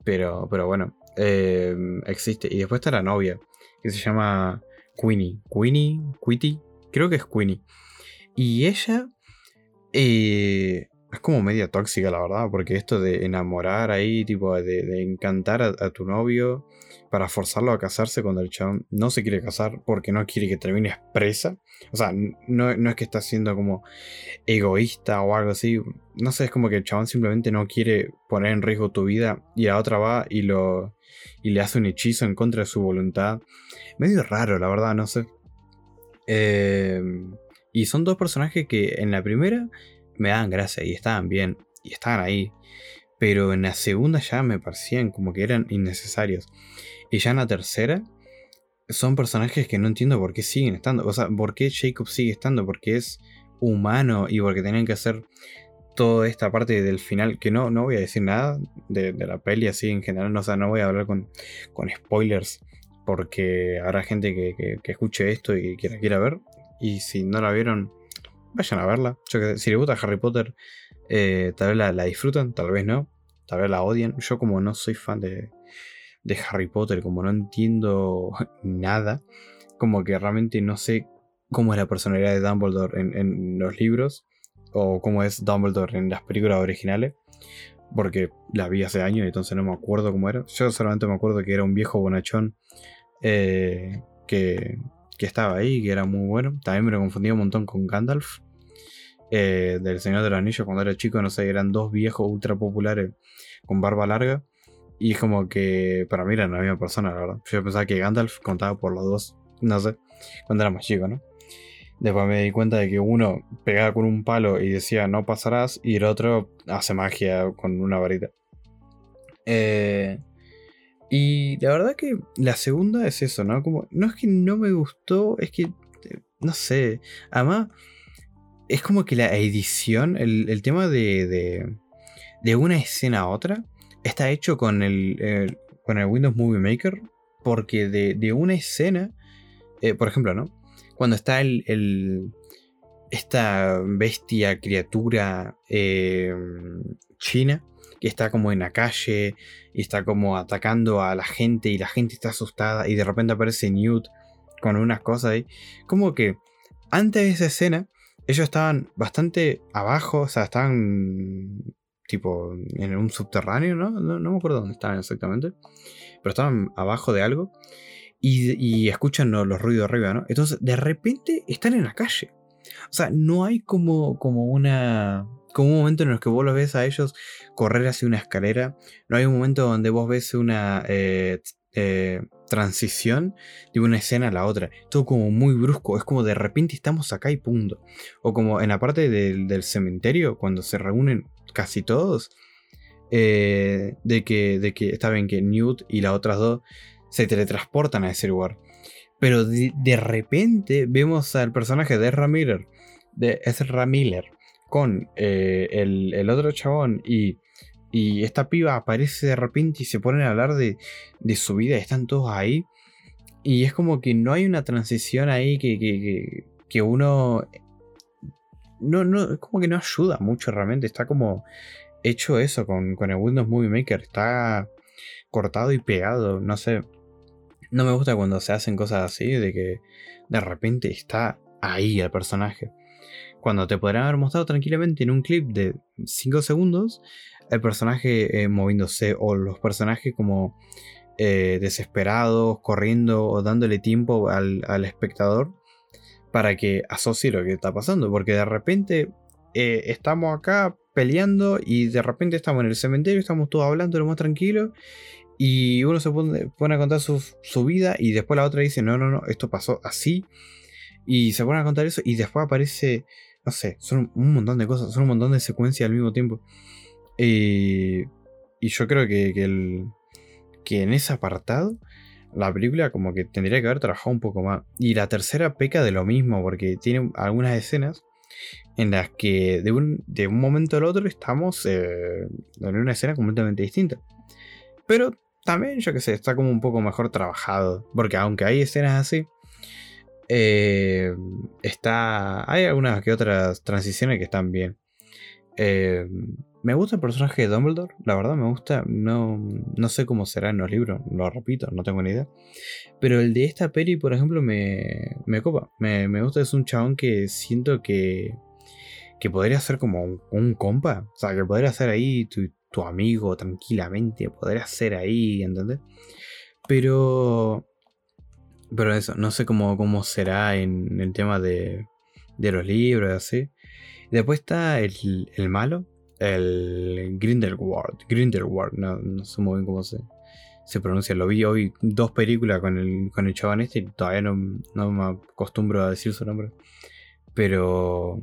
Pero, pero bueno, em, existe. Y después está la novia, que se llama Queenie. Queenie, Quitty, creo que es Queenie. Y ella eh, es como media tóxica, la verdad, porque esto de enamorar ahí, tipo, de, encantar a, tu novio para forzarlo a casarse cuando el chabón no se quiere casar porque no quiere que termine expresa. O sea, no, es que está siendo como egoísta o algo así. No sé, es como que el chabón simplemente no quiere poner en riesgo tu vida y la otra va y lo y le hace un hechizo en contra de su voluntad. Medio raro, la verdad, no sé. Eh, y son dos personajes que en la primera me daban gracia y estaban bien y estaban ahí. Pero en la segunda ya me parecían como que eran innecesarios. Y ya en la tercera son personajes que no entiendo por qué siguen estando. O sea, por qué Jacob sigue estando. Porque es humano y porque tenían que hacer toda esta parte del final. Que no, no voy a decir nada de, la peli así en general. No, o sea, no voy a hablar con, con spoilers. Porque habrá gente que, que, escuche esto y que la quiera ver. Y si no la vieron, vayan a verla. Yo si les gusta Harry Potter, eh, tal vez la, disfrutan, tal vez no. Tal vez la odian. Yo como no soy fan de, de Harry Potter, como no entiendo nada, como que realmente no sé cómo es la personalidad de Dumbledore en, los libros o cómo es Dumbledore en las películas originales. Porque la vi hace años y entonces no me acuerdo cómo era. Yo solamente me acuerdo que era un viejo bonachón eh, que, que estaba ahí, que era muy bueno. También me lo confundía un montón con Gandalf. Eh, del Señor de los Anillos cuando era chico, no sé, eran dos viejos ultra populares con barba larga. Y es como que para mí eran la misma persona, la verdad. Yo pensaba que Gandalf contaba por los dos, no sé, cuando era más chico, ¿no? Después me di cuenta de que uno pegaba con un palo y decía no pasarás, y el otro hace magia con una varita. Eh, y la verdad que la segunda es eso, ¿no? Como, no es que no me gustó, es que, eh, no sé, además es como que la edición, el, tema de, de, una escena a otra, está hecho con el, con el Windows Movie Maker, porque de, una escena, eh, por ejemplo, ¿no? Cuando está el, esta bestia, criatura eh, china, que está como en la calle y está como atacando a la gente y la gente está asustada y de repente aparece Newt con unas cosas ahí. Como que antes de esa escena ellos estaban bastante abajo, o sea, estaban tipo en un subterráneo, ¿no? No, me acuerdo dónde estaban exactamente, pero estaban abajo de algo y, escuchan los, ruidos arriba, ¿no? Entonces, de repente están en la calle. O sea, no hay como, como una... Como un momento en el que vos los ves a ellos correr hacia una escalera. No hay un momento donde vos ves una eh, eh, transición de una escena a la otra. Todo como muy brusco. Es como de repente estamos acá y punto. O como en la parte del, cementerio, cuando se reúnen casi todos. Eh, de, que, de que está bien que Newt y las otras dos se teletransportan a ese lugar. Pero de, repente vemos al personaje de Ezra Miller, de Ezra Miller con eh, el, el, otro chabón y y esta piba aparece de repente y se ponen a hablar de, su vida, están todos ahí. Y es como que no hay una transición ahí que, que, uno... No, no, es como que no ayuda mucho realmente. Está como hecho eso con, con el Windows Movie Maker. Está cortado y pegado. No sé. No me gusta cuando se hacen cosas así, de que de repente está ahí el personaje. Cuando te podrán haber mostrado tranquilamente en un clip de 5 segundos el personaje eh, moviéndose o los personajes como eh, desesperados, corriendo o dándole tiempo al, espectador para que asocie lo que está pasando. Porque de repente eh, estamos acá peleando y de repente estamos en el cementerio, estamos todos hablando lo más tranquilo. Y uno se pone, a contar su, su, vida y después la otra dice, no, no, no, esto pasó así. Y se pone a contar eso y después aparece, no sé, son un montón de cosas, son un montón de secuencias al mismo tiempo. Y, y yo creo que, que en ese apartado la película como que tendría que haber trabajado un poco más. Y la tercera peca de lo mismo, porque tiene algunas escenas en las que de un, de un momento al otro estamos eh, en una escena completamente distinta. Pero también, yo qué sé, está como un poco mejor trabajado. Porque aunque hay escenas así, eh, está. Hay algunas que otras transiciones que están bien. Eh, me gusta el personaje de Dumbledore, la verdad me gusta. No, no sé cómo será en los libros, lo repito, no tengo ni idea. Pero el de esta peli, por ejemplo, me, me copa. Me, gusta, es un chabón que siento que, que podría ser como un, compa. O sea, que podría ser ahí tu, tu amigo tranquilamente, podría ser ahí, ¿entendés? Pero pero eso, no sé cómo, cómo será en el tema de, de los libros, así. Después está el, el malo, el Grindelwald. Grindelwald, no, no sé muy bien cómo se, se pronuncia. Lo vi hoy dos películas con el, con el este y todavía no, no me acostumbro a decir su nombre. Pero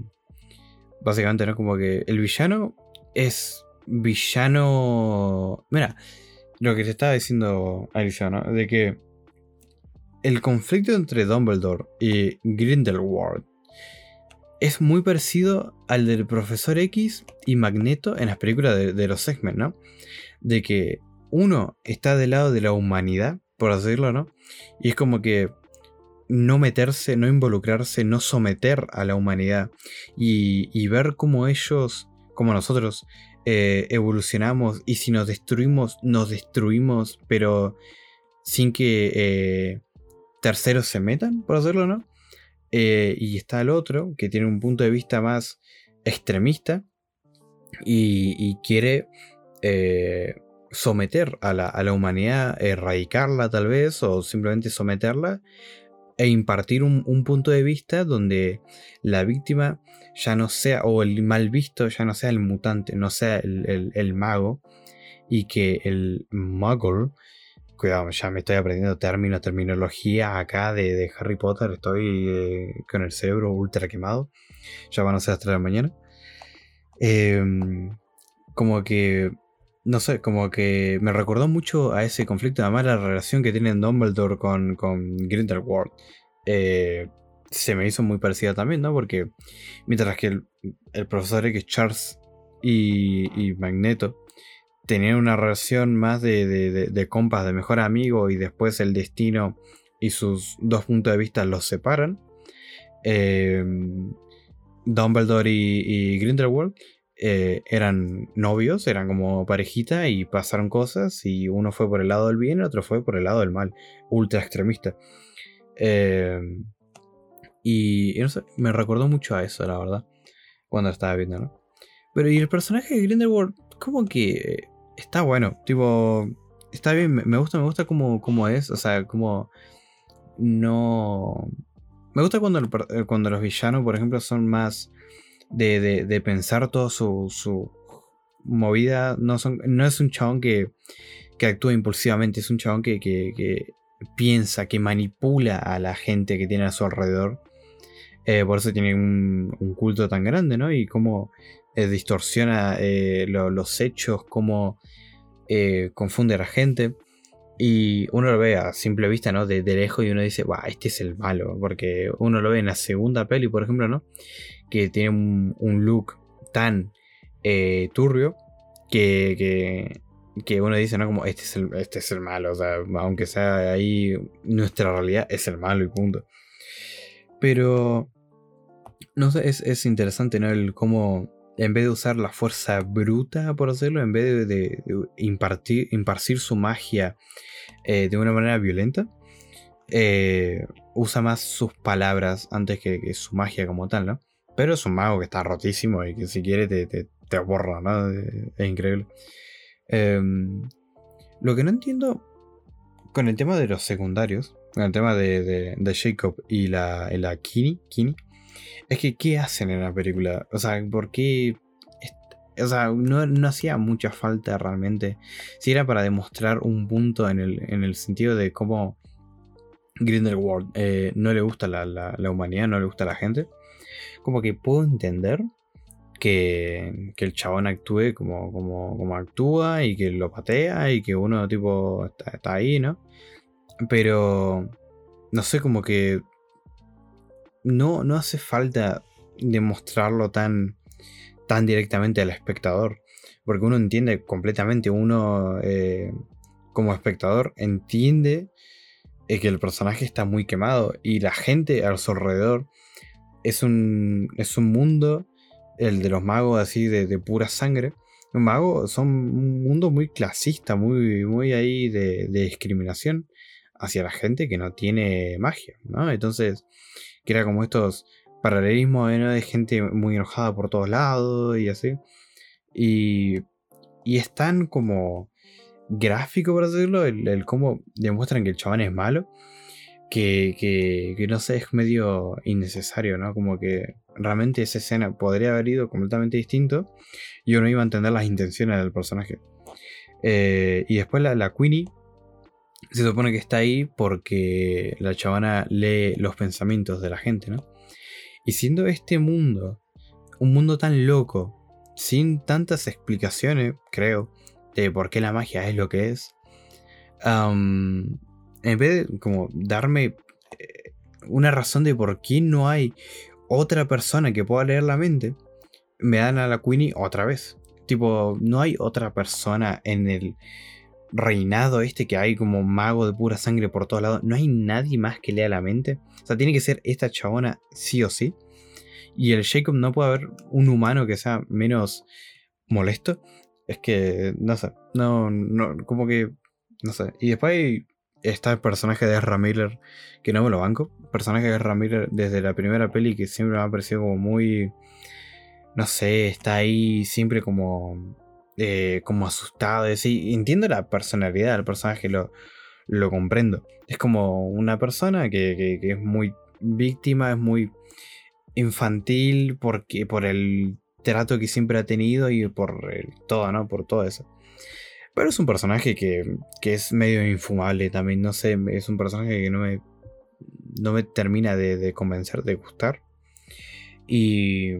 básicamente, ¿no? Como que el villano es villano. Mira, lo que te estaba diciendo Alicia, ¿no? De que el conflicto entre Dumbledore y Grindelwald es muy parecido al del Profesor X y Magneto en las películas de, los X-Men, ¿no? De que uno está del lado de la humanidad, por decirlo, ¿no? Y es como que no meterse, no involucrarse, no someter a la humanidad y, ver cómo ellos, como nosotros, eh, evolucionamos y si nos destruimos, nos destruimos, pero sin que eh, terceros se metan, por hacerlo, ¿no? Eh, y está el otro, que tiene un punto de vista más extremista y, quiere eh, someter a la, humanidad, erradicarla tal vez, o simplemente someterla, e impartir un, punto de vista donde la víctima ya no sea, o el mal visto ya no sea el mutante, no sea el, mago, y que el muggle Cuidado, ya me estoy aprendiendo términos, terminología acá de, Harry Potter. Estoy eh, con el cerebro ultra quemado. Ya van a ser hasta la mañana. Em, como que. No sé, como que me recordó mucho a ese conflicto. Además, la relación que tienen Dumbledore con, con Grindelwald. Eh, se me hizo muy parecida también, ¿no? Porque mientras que el, profesor X, Charles y Magneto tenían una relación más de, de, compas, de mejor amigo, y después el destino y sus dos puntos de vista los separan. Eh, Dumbledore y, Grindelwald eh, eran novios, eran como parejita y pasaron cosas y uno fue por el lado del bien y otro fue por el lado del mal, ultra extremista. Eh, y, no sé, me recordó mucho a eso, la verdad, cuando estaba viendo. Pero y el personaje de Grindelwald, como que está bueno. Tipo, está bien, me gusta, me gusta como, es. O sea, como no... Me gusta cuando, eh, cuando los villanos, por ejemplo, son más de, de, pensar todo su, su, movida. No, son, no es un chabón que, que actúa impulsivamente, es un chabón que, que, piensa, que manipula a la gente que tiene a su alrededor. Eh, por eso tiene un, un, culto tan grande, ¿no? Y cómo eh, distorsiona eh, los hechos, cómo eh, confunde a la gente. Y uno lo ve a simple vista, ¿no? De, lejos y uno dice, wow, este es el malo. Porque uno lo ve en la segunda peli, por ejemplo, ¿no? Que tiene un, look tan turbio que, que, uno dice, ¿no? Como, este es, el, este es el malo. O sea, aunque sea ahí nuestra realidad, es el malo y punto. Pero, no sé, es, es interesante, ¿no? El cómo en vez de usar la fuerza bruta, por hacerlo, en vez de, impartir, impartir, su magia eh, de una manera violenta, eh, usa más sus palabras antes que, su magia como tal, ¿no? Pero es un mago que está rotísimo y que si quiere te, te, borra, ¿no? Es increíble. Em, lo que no entiendo con el tema de los secundarios, con el tema de, Jacob y la, la Kini, Kini es que, ¿qué hacen en la película? O sea, ¿por qué? O sea, no, hacía mucha falta realmente. Si era para demostrar un punto en el, en el sentido de cómo Grindelwald eh, no le gusta la, la, humanidad, no le gusta la gente. Como que puedo entender que, que el chabón actúe como, como, como, actúa y que lo patea y que uno tipo está, está ahí, ¿no? Pero no sé, como que no, no hace falta demostrarlo tan, tan directamente al espectador. Porque uno entiende completamente, uno eh, como espectador, entiende eh, que el personaje está muy quemado y la gente a su alrededor es un, es un mundo, el de los magos así de, pura sangre. Los magos son un mundo muy clasista, muy, muy ahí de, de discriminación hacia la gente que no tiene magia, ¿no? Entonces, que era como estos paralelismos de gente muy enojada por todos lados y así. Y, y es tan como gráfico, por decirlo, el, cómo demuestran que el chabón es malo, que, que, no sé, es medio innecesario, ¿no? Como que realmente esa escena podría haber ido completamente distinto y uno iba a entender las intenciones del personaje. Eh, y después la, la Queenie se supone que está ahí porque la chavana lee los pensamientos de la gente, ¿no? Y siendo este mundo un mundo tan loco, sin tantas explicaciones, creo, de por qué la magia es lo que es, en vez de como darme eh, una razón de por qué no hay otra persona que pueda leer la mente, me dan a la Queenie otra vez. Tipo, no hay otra persona en el reinado este que hay como mago de pura sangre por todos lados. No hay nadie más que lea la mente. O sea, tiene que ser esta chabona sí o sí. Y el Jacob no puede haber un humano que sea menos molesto. Es que, no sé, no, no, como que, no sé. Y después está el personaje de Ezra Miller, que no me lo banco. personaje de Ezra Miller desde la primera peli que siempre me ha parecido como muy, no sé, está ahí siempre como, eh, como asustado. entiendo la personalidad del personaje, lo, lo comprendo. Es como una persona que, que es muy víctima, es muy infantil porque por el trato que siempre ha tenido y por todo, ¿no? Por todo eso. Pero es un personaje que, que, es medio infumable también, no sé, es un personaje que no me, no me termina de, convencer, de gustar. Y,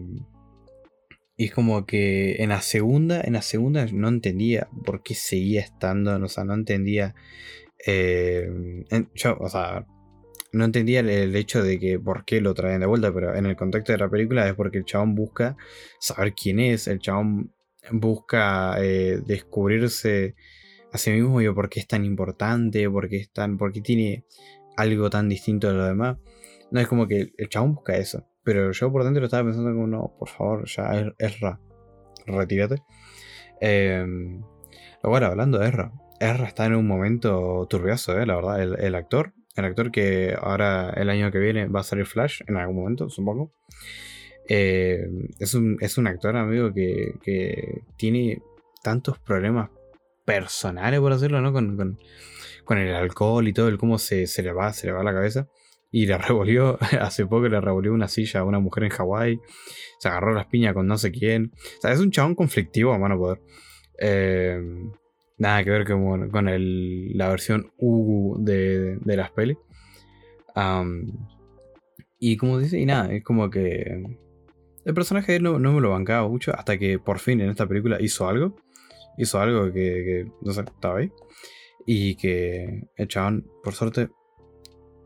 y es como que en la segunda, en la segunda no entendía por qué seguía estando, o sea, no entendía... Eh, yo, o sea, no entendía el, hecho de que por qué lo traen de vuelta, pero en el contexto de la película es porque el chabón busca saber quién es, el chabón busca eh, descubrirse a sí mismo y por qué es tan importante, por qué, es tan, por qué tiene algo tan distinto de lo demás. No es como que el chabón busca eso, pero yo por dentro estaba pensando como, no, por favor, ya Erra, retírate. Eh, ahora, hablando de Erra, Erra está en un momento turbioso, eh, la verdad, el actor el actor que ahora el año que viene va a salir Flash en algún momento, supongo. Eh, es, un, es, un, actor, amigo, que, que, tiene tantos problemas personales, por decirlo, ¿no? Con, con, con, el alcohol y todo, el cómo se, se, le va, se le va la cabeza. Y le revolvió, hace poco le revolvió una silla a una mujer en Hawái. Se agarró las piñas con no sé quién. O sea, es un chabón conflictivo a mano poder. Eh, Nada que ver con, con el, la versión U de, de las pelis. y como dice, y nada, es como que el personaje no, no, me lo bancaba mucho hasta que por fin en esta película hizo algo. Hizo algo que, que no sé, estaba ahí. Y que el chabón, por suerte,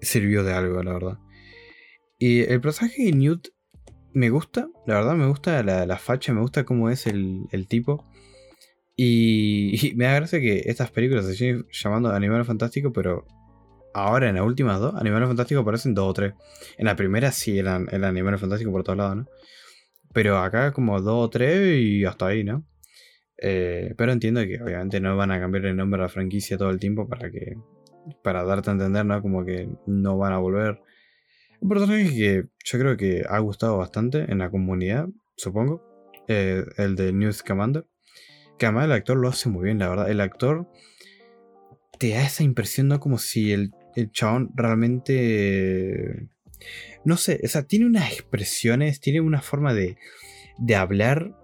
sirvió de algo, la verdad. Y el personaje de Newt me gusta, la verdad, me gusta la, la facha, me gusta cómo es el, el tipo. Y, me da gracia que estas películas se siguen llamando Animales Fantásticos, pero ahora en las últimas dos, Animales Fantásticos aparecen dos o tres. En la primera sí eran, eran Animales Fantásticos por todos lados, ¿no? Pero acá como dos o tres y hasta ahí, ¿no? Eh, pero entiendo que obviamente no van a cambiar el nombre de la franquicia todo el tiempo para que. Para darte a entender, ¿no? Como que no van a volver. Un personaje que yo creo que ha gustado bastante en la comunidad, supongo. Eh, el de News Commander. Que además el actor lo hace muy bien, la verdad. El actor te da esa impresión, ¿no? Como si el, el chabón realmente. No sé, o sea, tiene unas expresiones, tiene una forma de, de hablar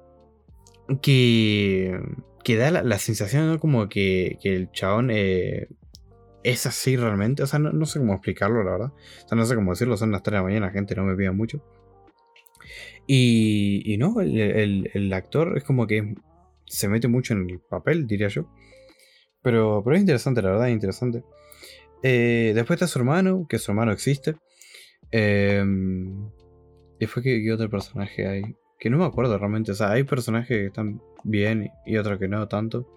que, que da la, sensación, ¿no? Como que, que el chabón eh, es así realmente. O sea, no, sé cómo explicarlo, la verdad. O sea, no sé cómo decirlo, son las 3 de la mañana, gente no me pida mucho. Y, y no, el, el, el, actor es como que se mete mucho en el papel, diría yo. Pero, pero es interesante, la verdad, es interesante. Eh, después está su hermano, que su hermano existe. Y fue que, otro personaje hay. Que no me acuerdo realmente. O sea, hay personajes que están bien y otros que no tanto.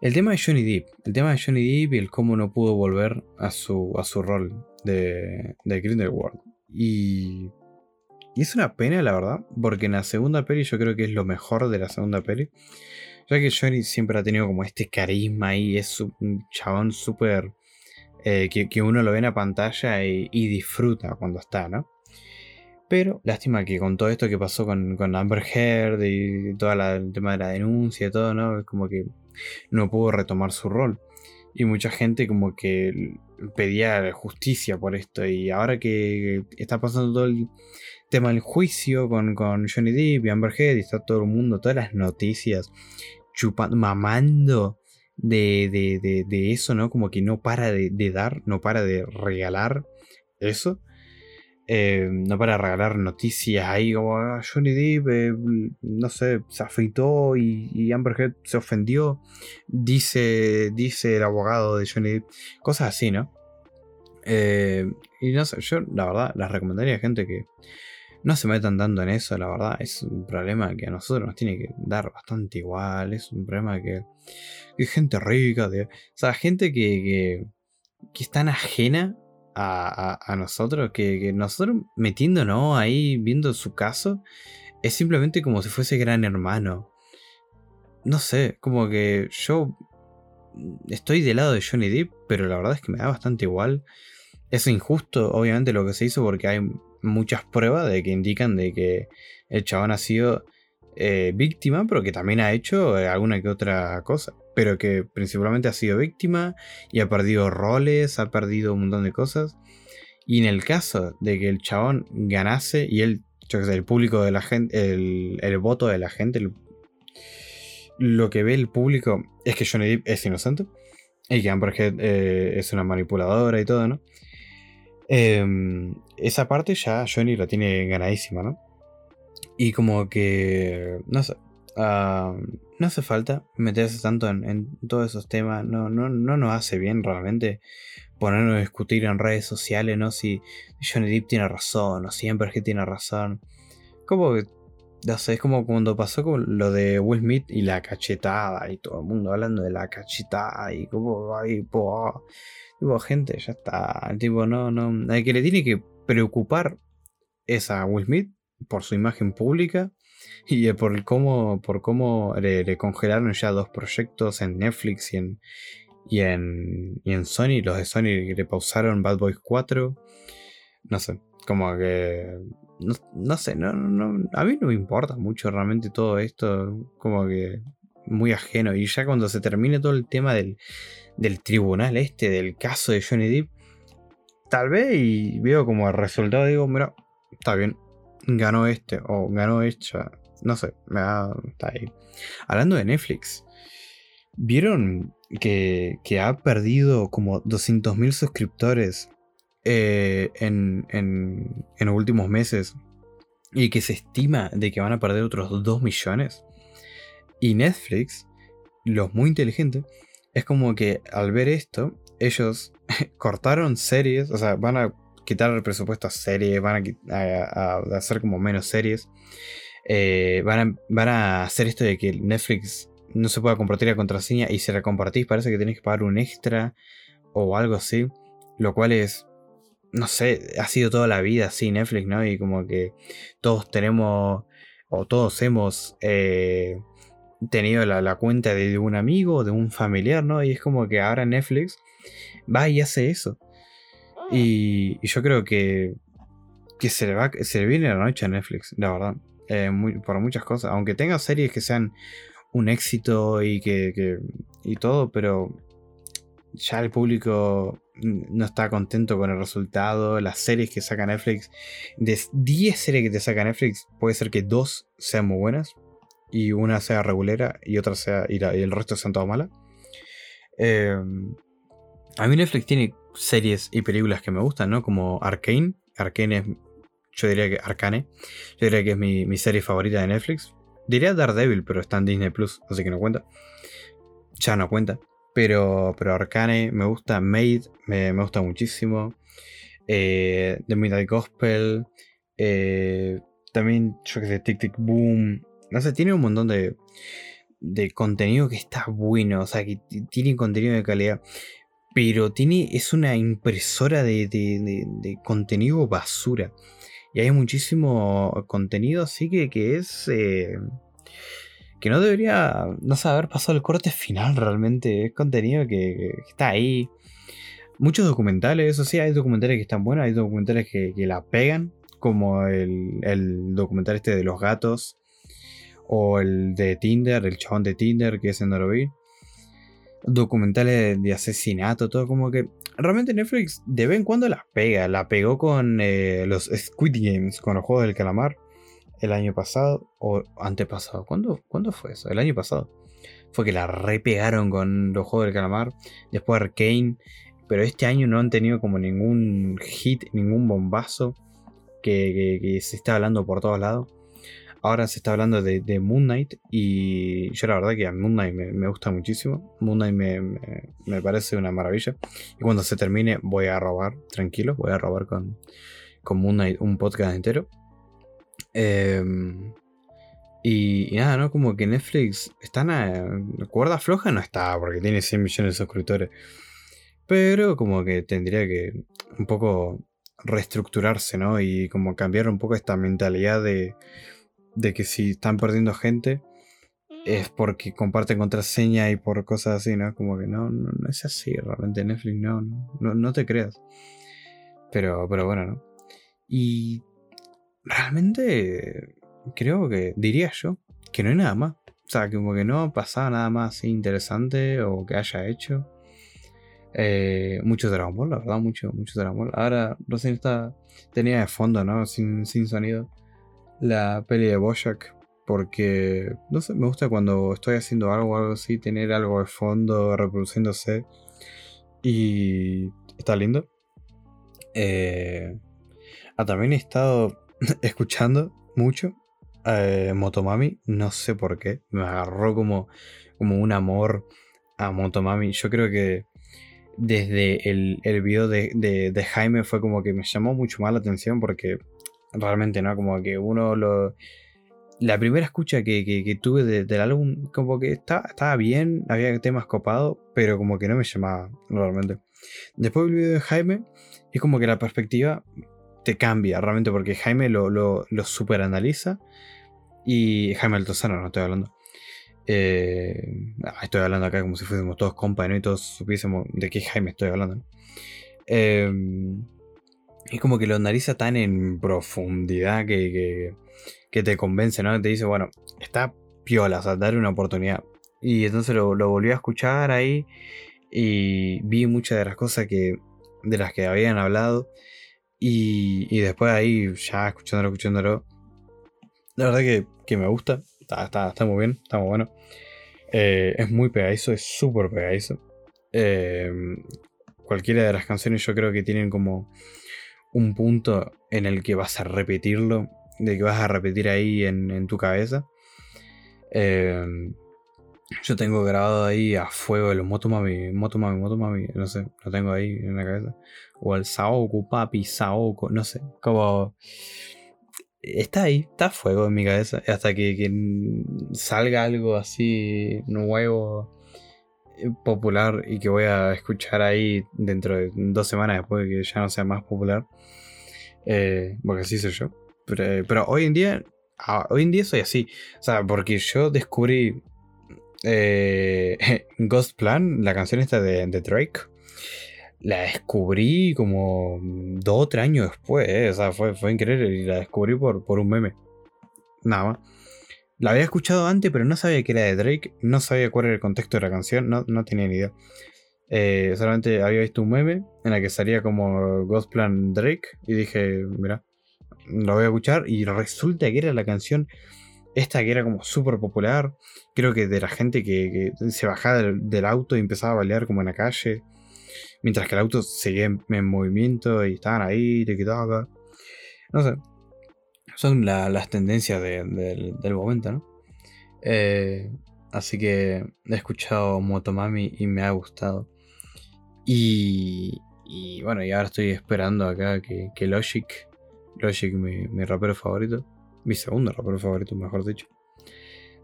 El tema de Johnny Depp. El tema de Johnny Depp y el cómo no pudo volver a su, a su rol de, de Grindelwald. Y, y es una pena, la verdad, porque en la segunda peli yo creo que es lo mejor de la segunda peli. Ya que Johnny siempre ha tenido como este carisma y es un chabón súper... Eh, que, uno lo ve en la pantalla y, disfruta cuando está, ¿no? Pero lástima que con todo esto que pasó con, con Amber Heard y todo el tema de la denuncia y todo, ¿no? Como que no pudo retomar su rol. Y mucha gente como que pedía justicia por esto. Y ahora que está pasando todo el tema del juicio con, con Johnny Depp y Amber Heard y está todo el mundo, todas las noticias chupando, mamando de, de, eso, ¿no? Como que no para de, dar, no para de regalar eso. Eh, no para regalar noticias ahí como ah, Johnny Depp, eh, no sé, se afeitó y, Amber Heard se ofendió, dice, dice el abogado de Johnny Depp, cosas así, ¿no? Eh, y no sé, yo la verdad les recomendaría a gente que no se metan tanto en eso, la verdad. Es un problema que a nosotros nos tiene que dar bastante igual. Es un problema que, que gente rica, de, o sea, gente que, que, es tan ajena a, nosotros, que, que, nosotros metiéndonos ahí, viendo su caso, es simplemente como si fuese gran hermano. No sé, como que yo estoy del lado de Johnny Depp, pero la verdad es que me da bastante igual. Es injusto, obviamente, lo que se hizo porque hay muchas pruebas de que indican de que el chabón ha sido eh, víctima, pero que también ha hecho eh, alguna que otra cosa. Pero que principalmente ha sido víctima y ha perdido roles, ha perdido un montón de cosas. Y en el caso de que el chabón ganase y él, el público de la gente, el, voto de la gente, lo que ve el público es que Johnny Depp es inocente y que Amber eh, es una manipuladora y todo, ¿no? Em, esa parte ya Johnny la tiene ganadísima, ¿no? Y como que, no sé, no hace falta meterse tanto en, todos esos temas, no, no, no nos hace bien realmente ponernos a discutir en redes sociales, ¿no? Si Johnny Depp tiene razón o siempre es que tiene razón. Como que, no es como cuando pasó con lo de Will Smith y la cachetada y todo el mundo hablando de la cachetada y como, Tipo, gente, ya está. Tipo, no, no. El que le tiene que preocupar es a Will Smith por su imagen pública y por cómo, por cómo le, congelaron ya dos proyectos en Netflix y en, y en, y en Sony. Los de Sony le pausaron Bad Boys 4. No sé, como que. No, no sé, no, no, a mí no me importa mucho realmente todo esto. Como que muy ajeno. Y ya cuando se termine todo el tema del, del tribunal este, del caso de Johnny Depp, tal vez y veo como el resultado, digo, mira, está bien, ganó este o ganó esta, no sé, me da, está ahí. Hablando de Netflix, ¿vieron que, que ha perdido como 200.000 suscriptores eh, en, en, en los últimos meses? Y que se estima de que van a perder otros 2 millones. Y Netflix, los muy inteligentes, es como que al ver esto, ellos cortaron series, o sea, van a quitar el presupuesto a series, van a, hacer como menos series. Eh, van, a, hacer esto de que Netflix no se pueda compartir la contraseña y si la compartís parece que tenés que pagar un extra o algo así. Lo cual es, no sé, ha sido toda la vida así Netflix, ¿no? Y como que todos tenemos o todos hemos eh, tenido la, cuenta de un amigo o de un familiar, ¿no? Y es como que ahora Netflix va y hace eso. Y, yo creo que, que se, le va, se le viene la noche a Netflix, la verdad. Eh, por muchas cosas. Aunque tenga series que sean un éxito y que, y todo, pero ya el público no está contento con el resultado. Las series que saca Netflix, de 10 series que te saca Netflix, puede ser que dos sean muy buenas y una sea regulera y otra sea y, el resto sean todas malas. Em, a mí Netflix tiene series y películas que me gustan, ¿no? Como Arcane. Arcane es, yo diría que Arcane, yo diría que es mi, serie favorita de Netflix. Diría Daredevil, pero está en Disney Plus, así que no cuenta. Ya no cuenta. Pero, pero Arcane me gusta, Made me, gusta muchísimo. Eh, The Midnight Gospel. Eh, también, yo que sé, Tic Tic Boom. No sé, tiene un montón de, de contenido que está bueno, o sea, que tiene contenido de calidad. Pero tiene, es una impresora de, de, contenido basura. Y hay muchísimo contenido así que, que es... Eh, que no debería, no sé, haber pasado el corte final realmente. Es contenido que, está ahí. Muchos documentales, eso sí, hay documentales que están buenos, hay documentales que, la pegan, como el, documental este de los gatos, o el de Tinder, el chabón de Tinder que es en Noroville. Documentales de asesinato, todo como que realmente Netflix de vez en cuando la pega. La pegó con eh, los Squid Games, con los juegos del calamar el año pasado o antepasado. ¿Cuándo, ¿Cuándo fue eso? El año pasado. Fue que la repegaron con los juegos del calamar. Después Arkane. Pero este año no han tenido como ningún hit, ningún bombazo que, se está hablando por todos lados. Ahora se está hablando de, Moon Knight y yo la verdad que a Moon Knight me, gusta muchísimo. Moon Knight me, me, parece una maravilla. Y cuando se termine voy a robar, tranquilo, voy a robar con, con Moon Knight un podcast entero. Em, y, nada, ¿no? Como que Netflix está en cuerda floja, no está, porque tiene 100 millones de suscriptores. Pero como que tendría que un poco reestructurarse, ¿no? Y como cambiar un poco esta mentalidad de, de que si están perdiendo gente es porque comparten contraseña y por cosas así, ¿no? Como que no, no, es así, realmente Netflix no, no, no te creas. Pero, pero bueno, ¿no? Y realmente creo que diría yo que no hay nada más. O sea, como que no pasaba nada más interesante o que haya hecho. Eh, mucho Dragon Ball, la verdad, mucho, mucho Dragon Ball. Ahora recién está, tenía de fondo, ¿no? Sin, sin sonido. La peli de Bojack. Porque, no sé, me gusta cuando estoy haciendo algo o algo así, tener algo de fondo reproduciéndose. Y está lindo. Eh, ah, también he estado escuchando mucho eh, Motomami, no sé por qué, me agarró como, como un amor a Motomami. Yo creo que desde el, el video de, Jaime fue como que me llamó mucho más la atención porque realmente, ¿no? Como que uno lo... La primera escucha que, tuve del álbum, como que estaba, estaba bien, había temas copados, pero como que no me llamaba realmente. Después del video de Jaime, es como que la perspectiva te cambia realmente porque Jaime lo, lo, lo super analiza. Y Jaime Altozano, no estoy hablando. Eh, ah, estoy hablando acá como si fuésemos todos compas y todos supiésemos de qué Jaime estoy hablando. Eh, es como que lo analiza tan en profundidad que, que, te convence, ¿no? Te dice, bueno, está piola, o sea, darle una oportunidad. Y entonces lo, lo volví a escuchar ahí y vi muchas de las cosas que de las que habían hablado y, y después ahí, ya escuchándolo, escuchándolo, la verdad que, que me gusta. Está, está, está, muy bien, está muy bueno. Eh, es muy pegadizo, es súper pegadizo. Eh, cualquiera de las canciones yo creo que tienen como un punto en el que vas a repetirlo, de que vas a repetir ahí en, en tu cabeza. Eh, yo tengo grabado ahí a fuego el Motomami, Motomami, Motomami, no sé, lo tengo ahí en la cabeza. O el Saoku, papi, Saoko, no sé, como... Está ahí, está a fuego en mi cabeza. Hasta que, salga algo así nuevo, popular y que voy a escuchar ahí dentro de dos semanas después de que ya no sea más popular. Eh, porque así soy yo. Pero, pero hoy en día, ah, hoy en día soy así. O sea, porque yo descubrí eh, Ghost Plan, la canción esta de, Drake, la descubrí como dos o tres años después. Eh, o sea, fue, fue increíble y la descubrí por, por un meme. Nada más. La había escuchado antes, pero no sabía que era de Drake. No sabía cuál era el contexto de la canción. No, no tenía ni idea. Eh, solamente había visto un meme en la que salía como Ghost Plan Drake. Y dije, mira, lo voy a escuchar. Y resulta que era la canción esta que era como súper popular, creo que de la gente que, se bajaba del, auto y empezaba a balear como en la calle, mientras que el auto seguía en, movimiento y estaban ahí, te quitaba. No sé. Son las tendencias del momento, ¿no? Eh, así que he escuchado Motomami y me ha gustado. Y, y bueno, y ahora estoy esperando acá que, Logic, Logic mi rapero favorito, mi segundo rapero favorito, mejor dicho,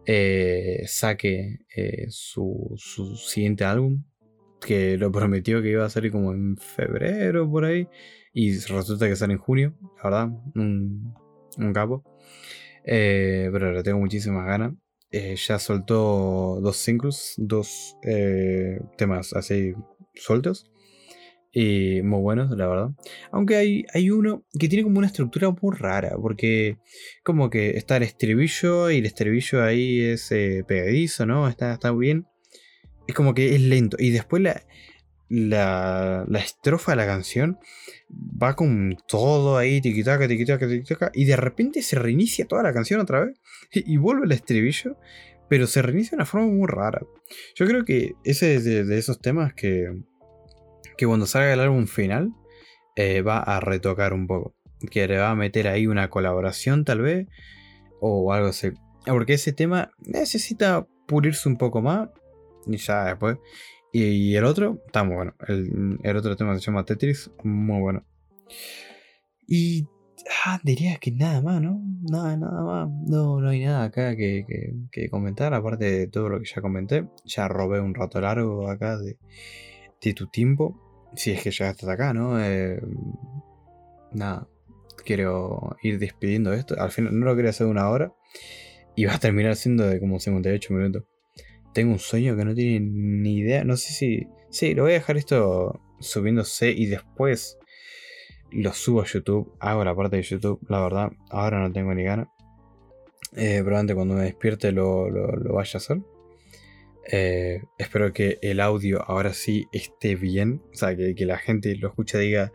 eh, saque eh, su, siguiente álbum, que lo prometió que iba a salir como en febrero por ahí, y resulta que sale en junio, la verdad, un capo. Eh, pero le tengo muchísimas ganas. ya soltó dos singles, dos temas así sueltos y muy buenos, la verdad. Aunque hay, hay uno que tiene como una estructura muy rara, porque como que está el estribillo y el estribillo ahí es eh, pegadizo, ¿no? Está, está bien. Es como que es lento. Y después la, la, la estrofa de la canción va con todo ahí, tiquitaca, tiquitaca, tiquitaca. Y de repente se reinicia toda la canción otra vez. Y, vuelve el estribillo. Pero se reinicia de una forma muy rara. Yo creo que ese es de esos temas que que cuando salga el álbum final eh, va a retocar un poco. Que le va a meter ahí una colaboración tal vez. O algo así. Porque ese tema necesita pulirse un poco más. Y ya después. Y, el otro está muy bueno. El, otro tema se llama Tetris. Muy bueno. Y ah, diría que nada más, ¿no? Nada, nada más. No, no hay nada acá que, que, comentar. Aparte de todo lo que ya comenté. Ya robé un rato largo acá de, de tu tiempo si es que llegaste hasta acá, ¿no? Eh, nada, quiero ir despidiendo esto. Al final no lo quería hacer una hora y va a terminar siendo de como 58 minutos. Tengo un sueño que no tiene ni idea. No sé si. Sí, lo voy a dejar esto subiéndose y después lo subo a YouTube. Hago la parte de YouTube, la verdad. Ahora no tengo ni gana. Eh, probablemente cuando me despierte lo, lo vaya a hacer. Eh, espero que el audio ahora sí esté bien. O sea, que, la gente lo escuche y diga,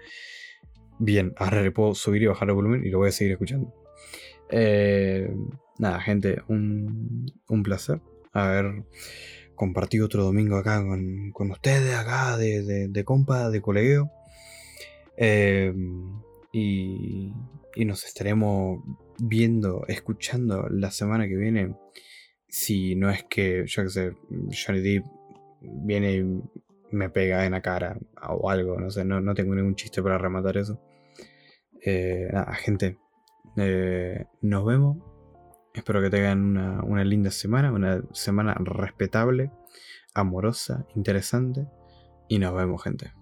bien, ahora le puedo subir y bajar el volumen y lo voy a seguir escuchando. Eh, nada, gente, un, placer haber compartido otro domingo acá con, ustedes, acá de, de, compa, de colegueo. Eh, y, y nos estaremos viendo, escuchando la semana que viene si no es que, yo que sé, Johnny viene y me pega en la cara o algo, no sé, no, tengo ningún chiste para rematar eso. Eh, nada, gente, eh, nos vemos. Espero que tengan una, una linda semana, una semana respetable, amorosa, interesante. Y nos vemos, gente.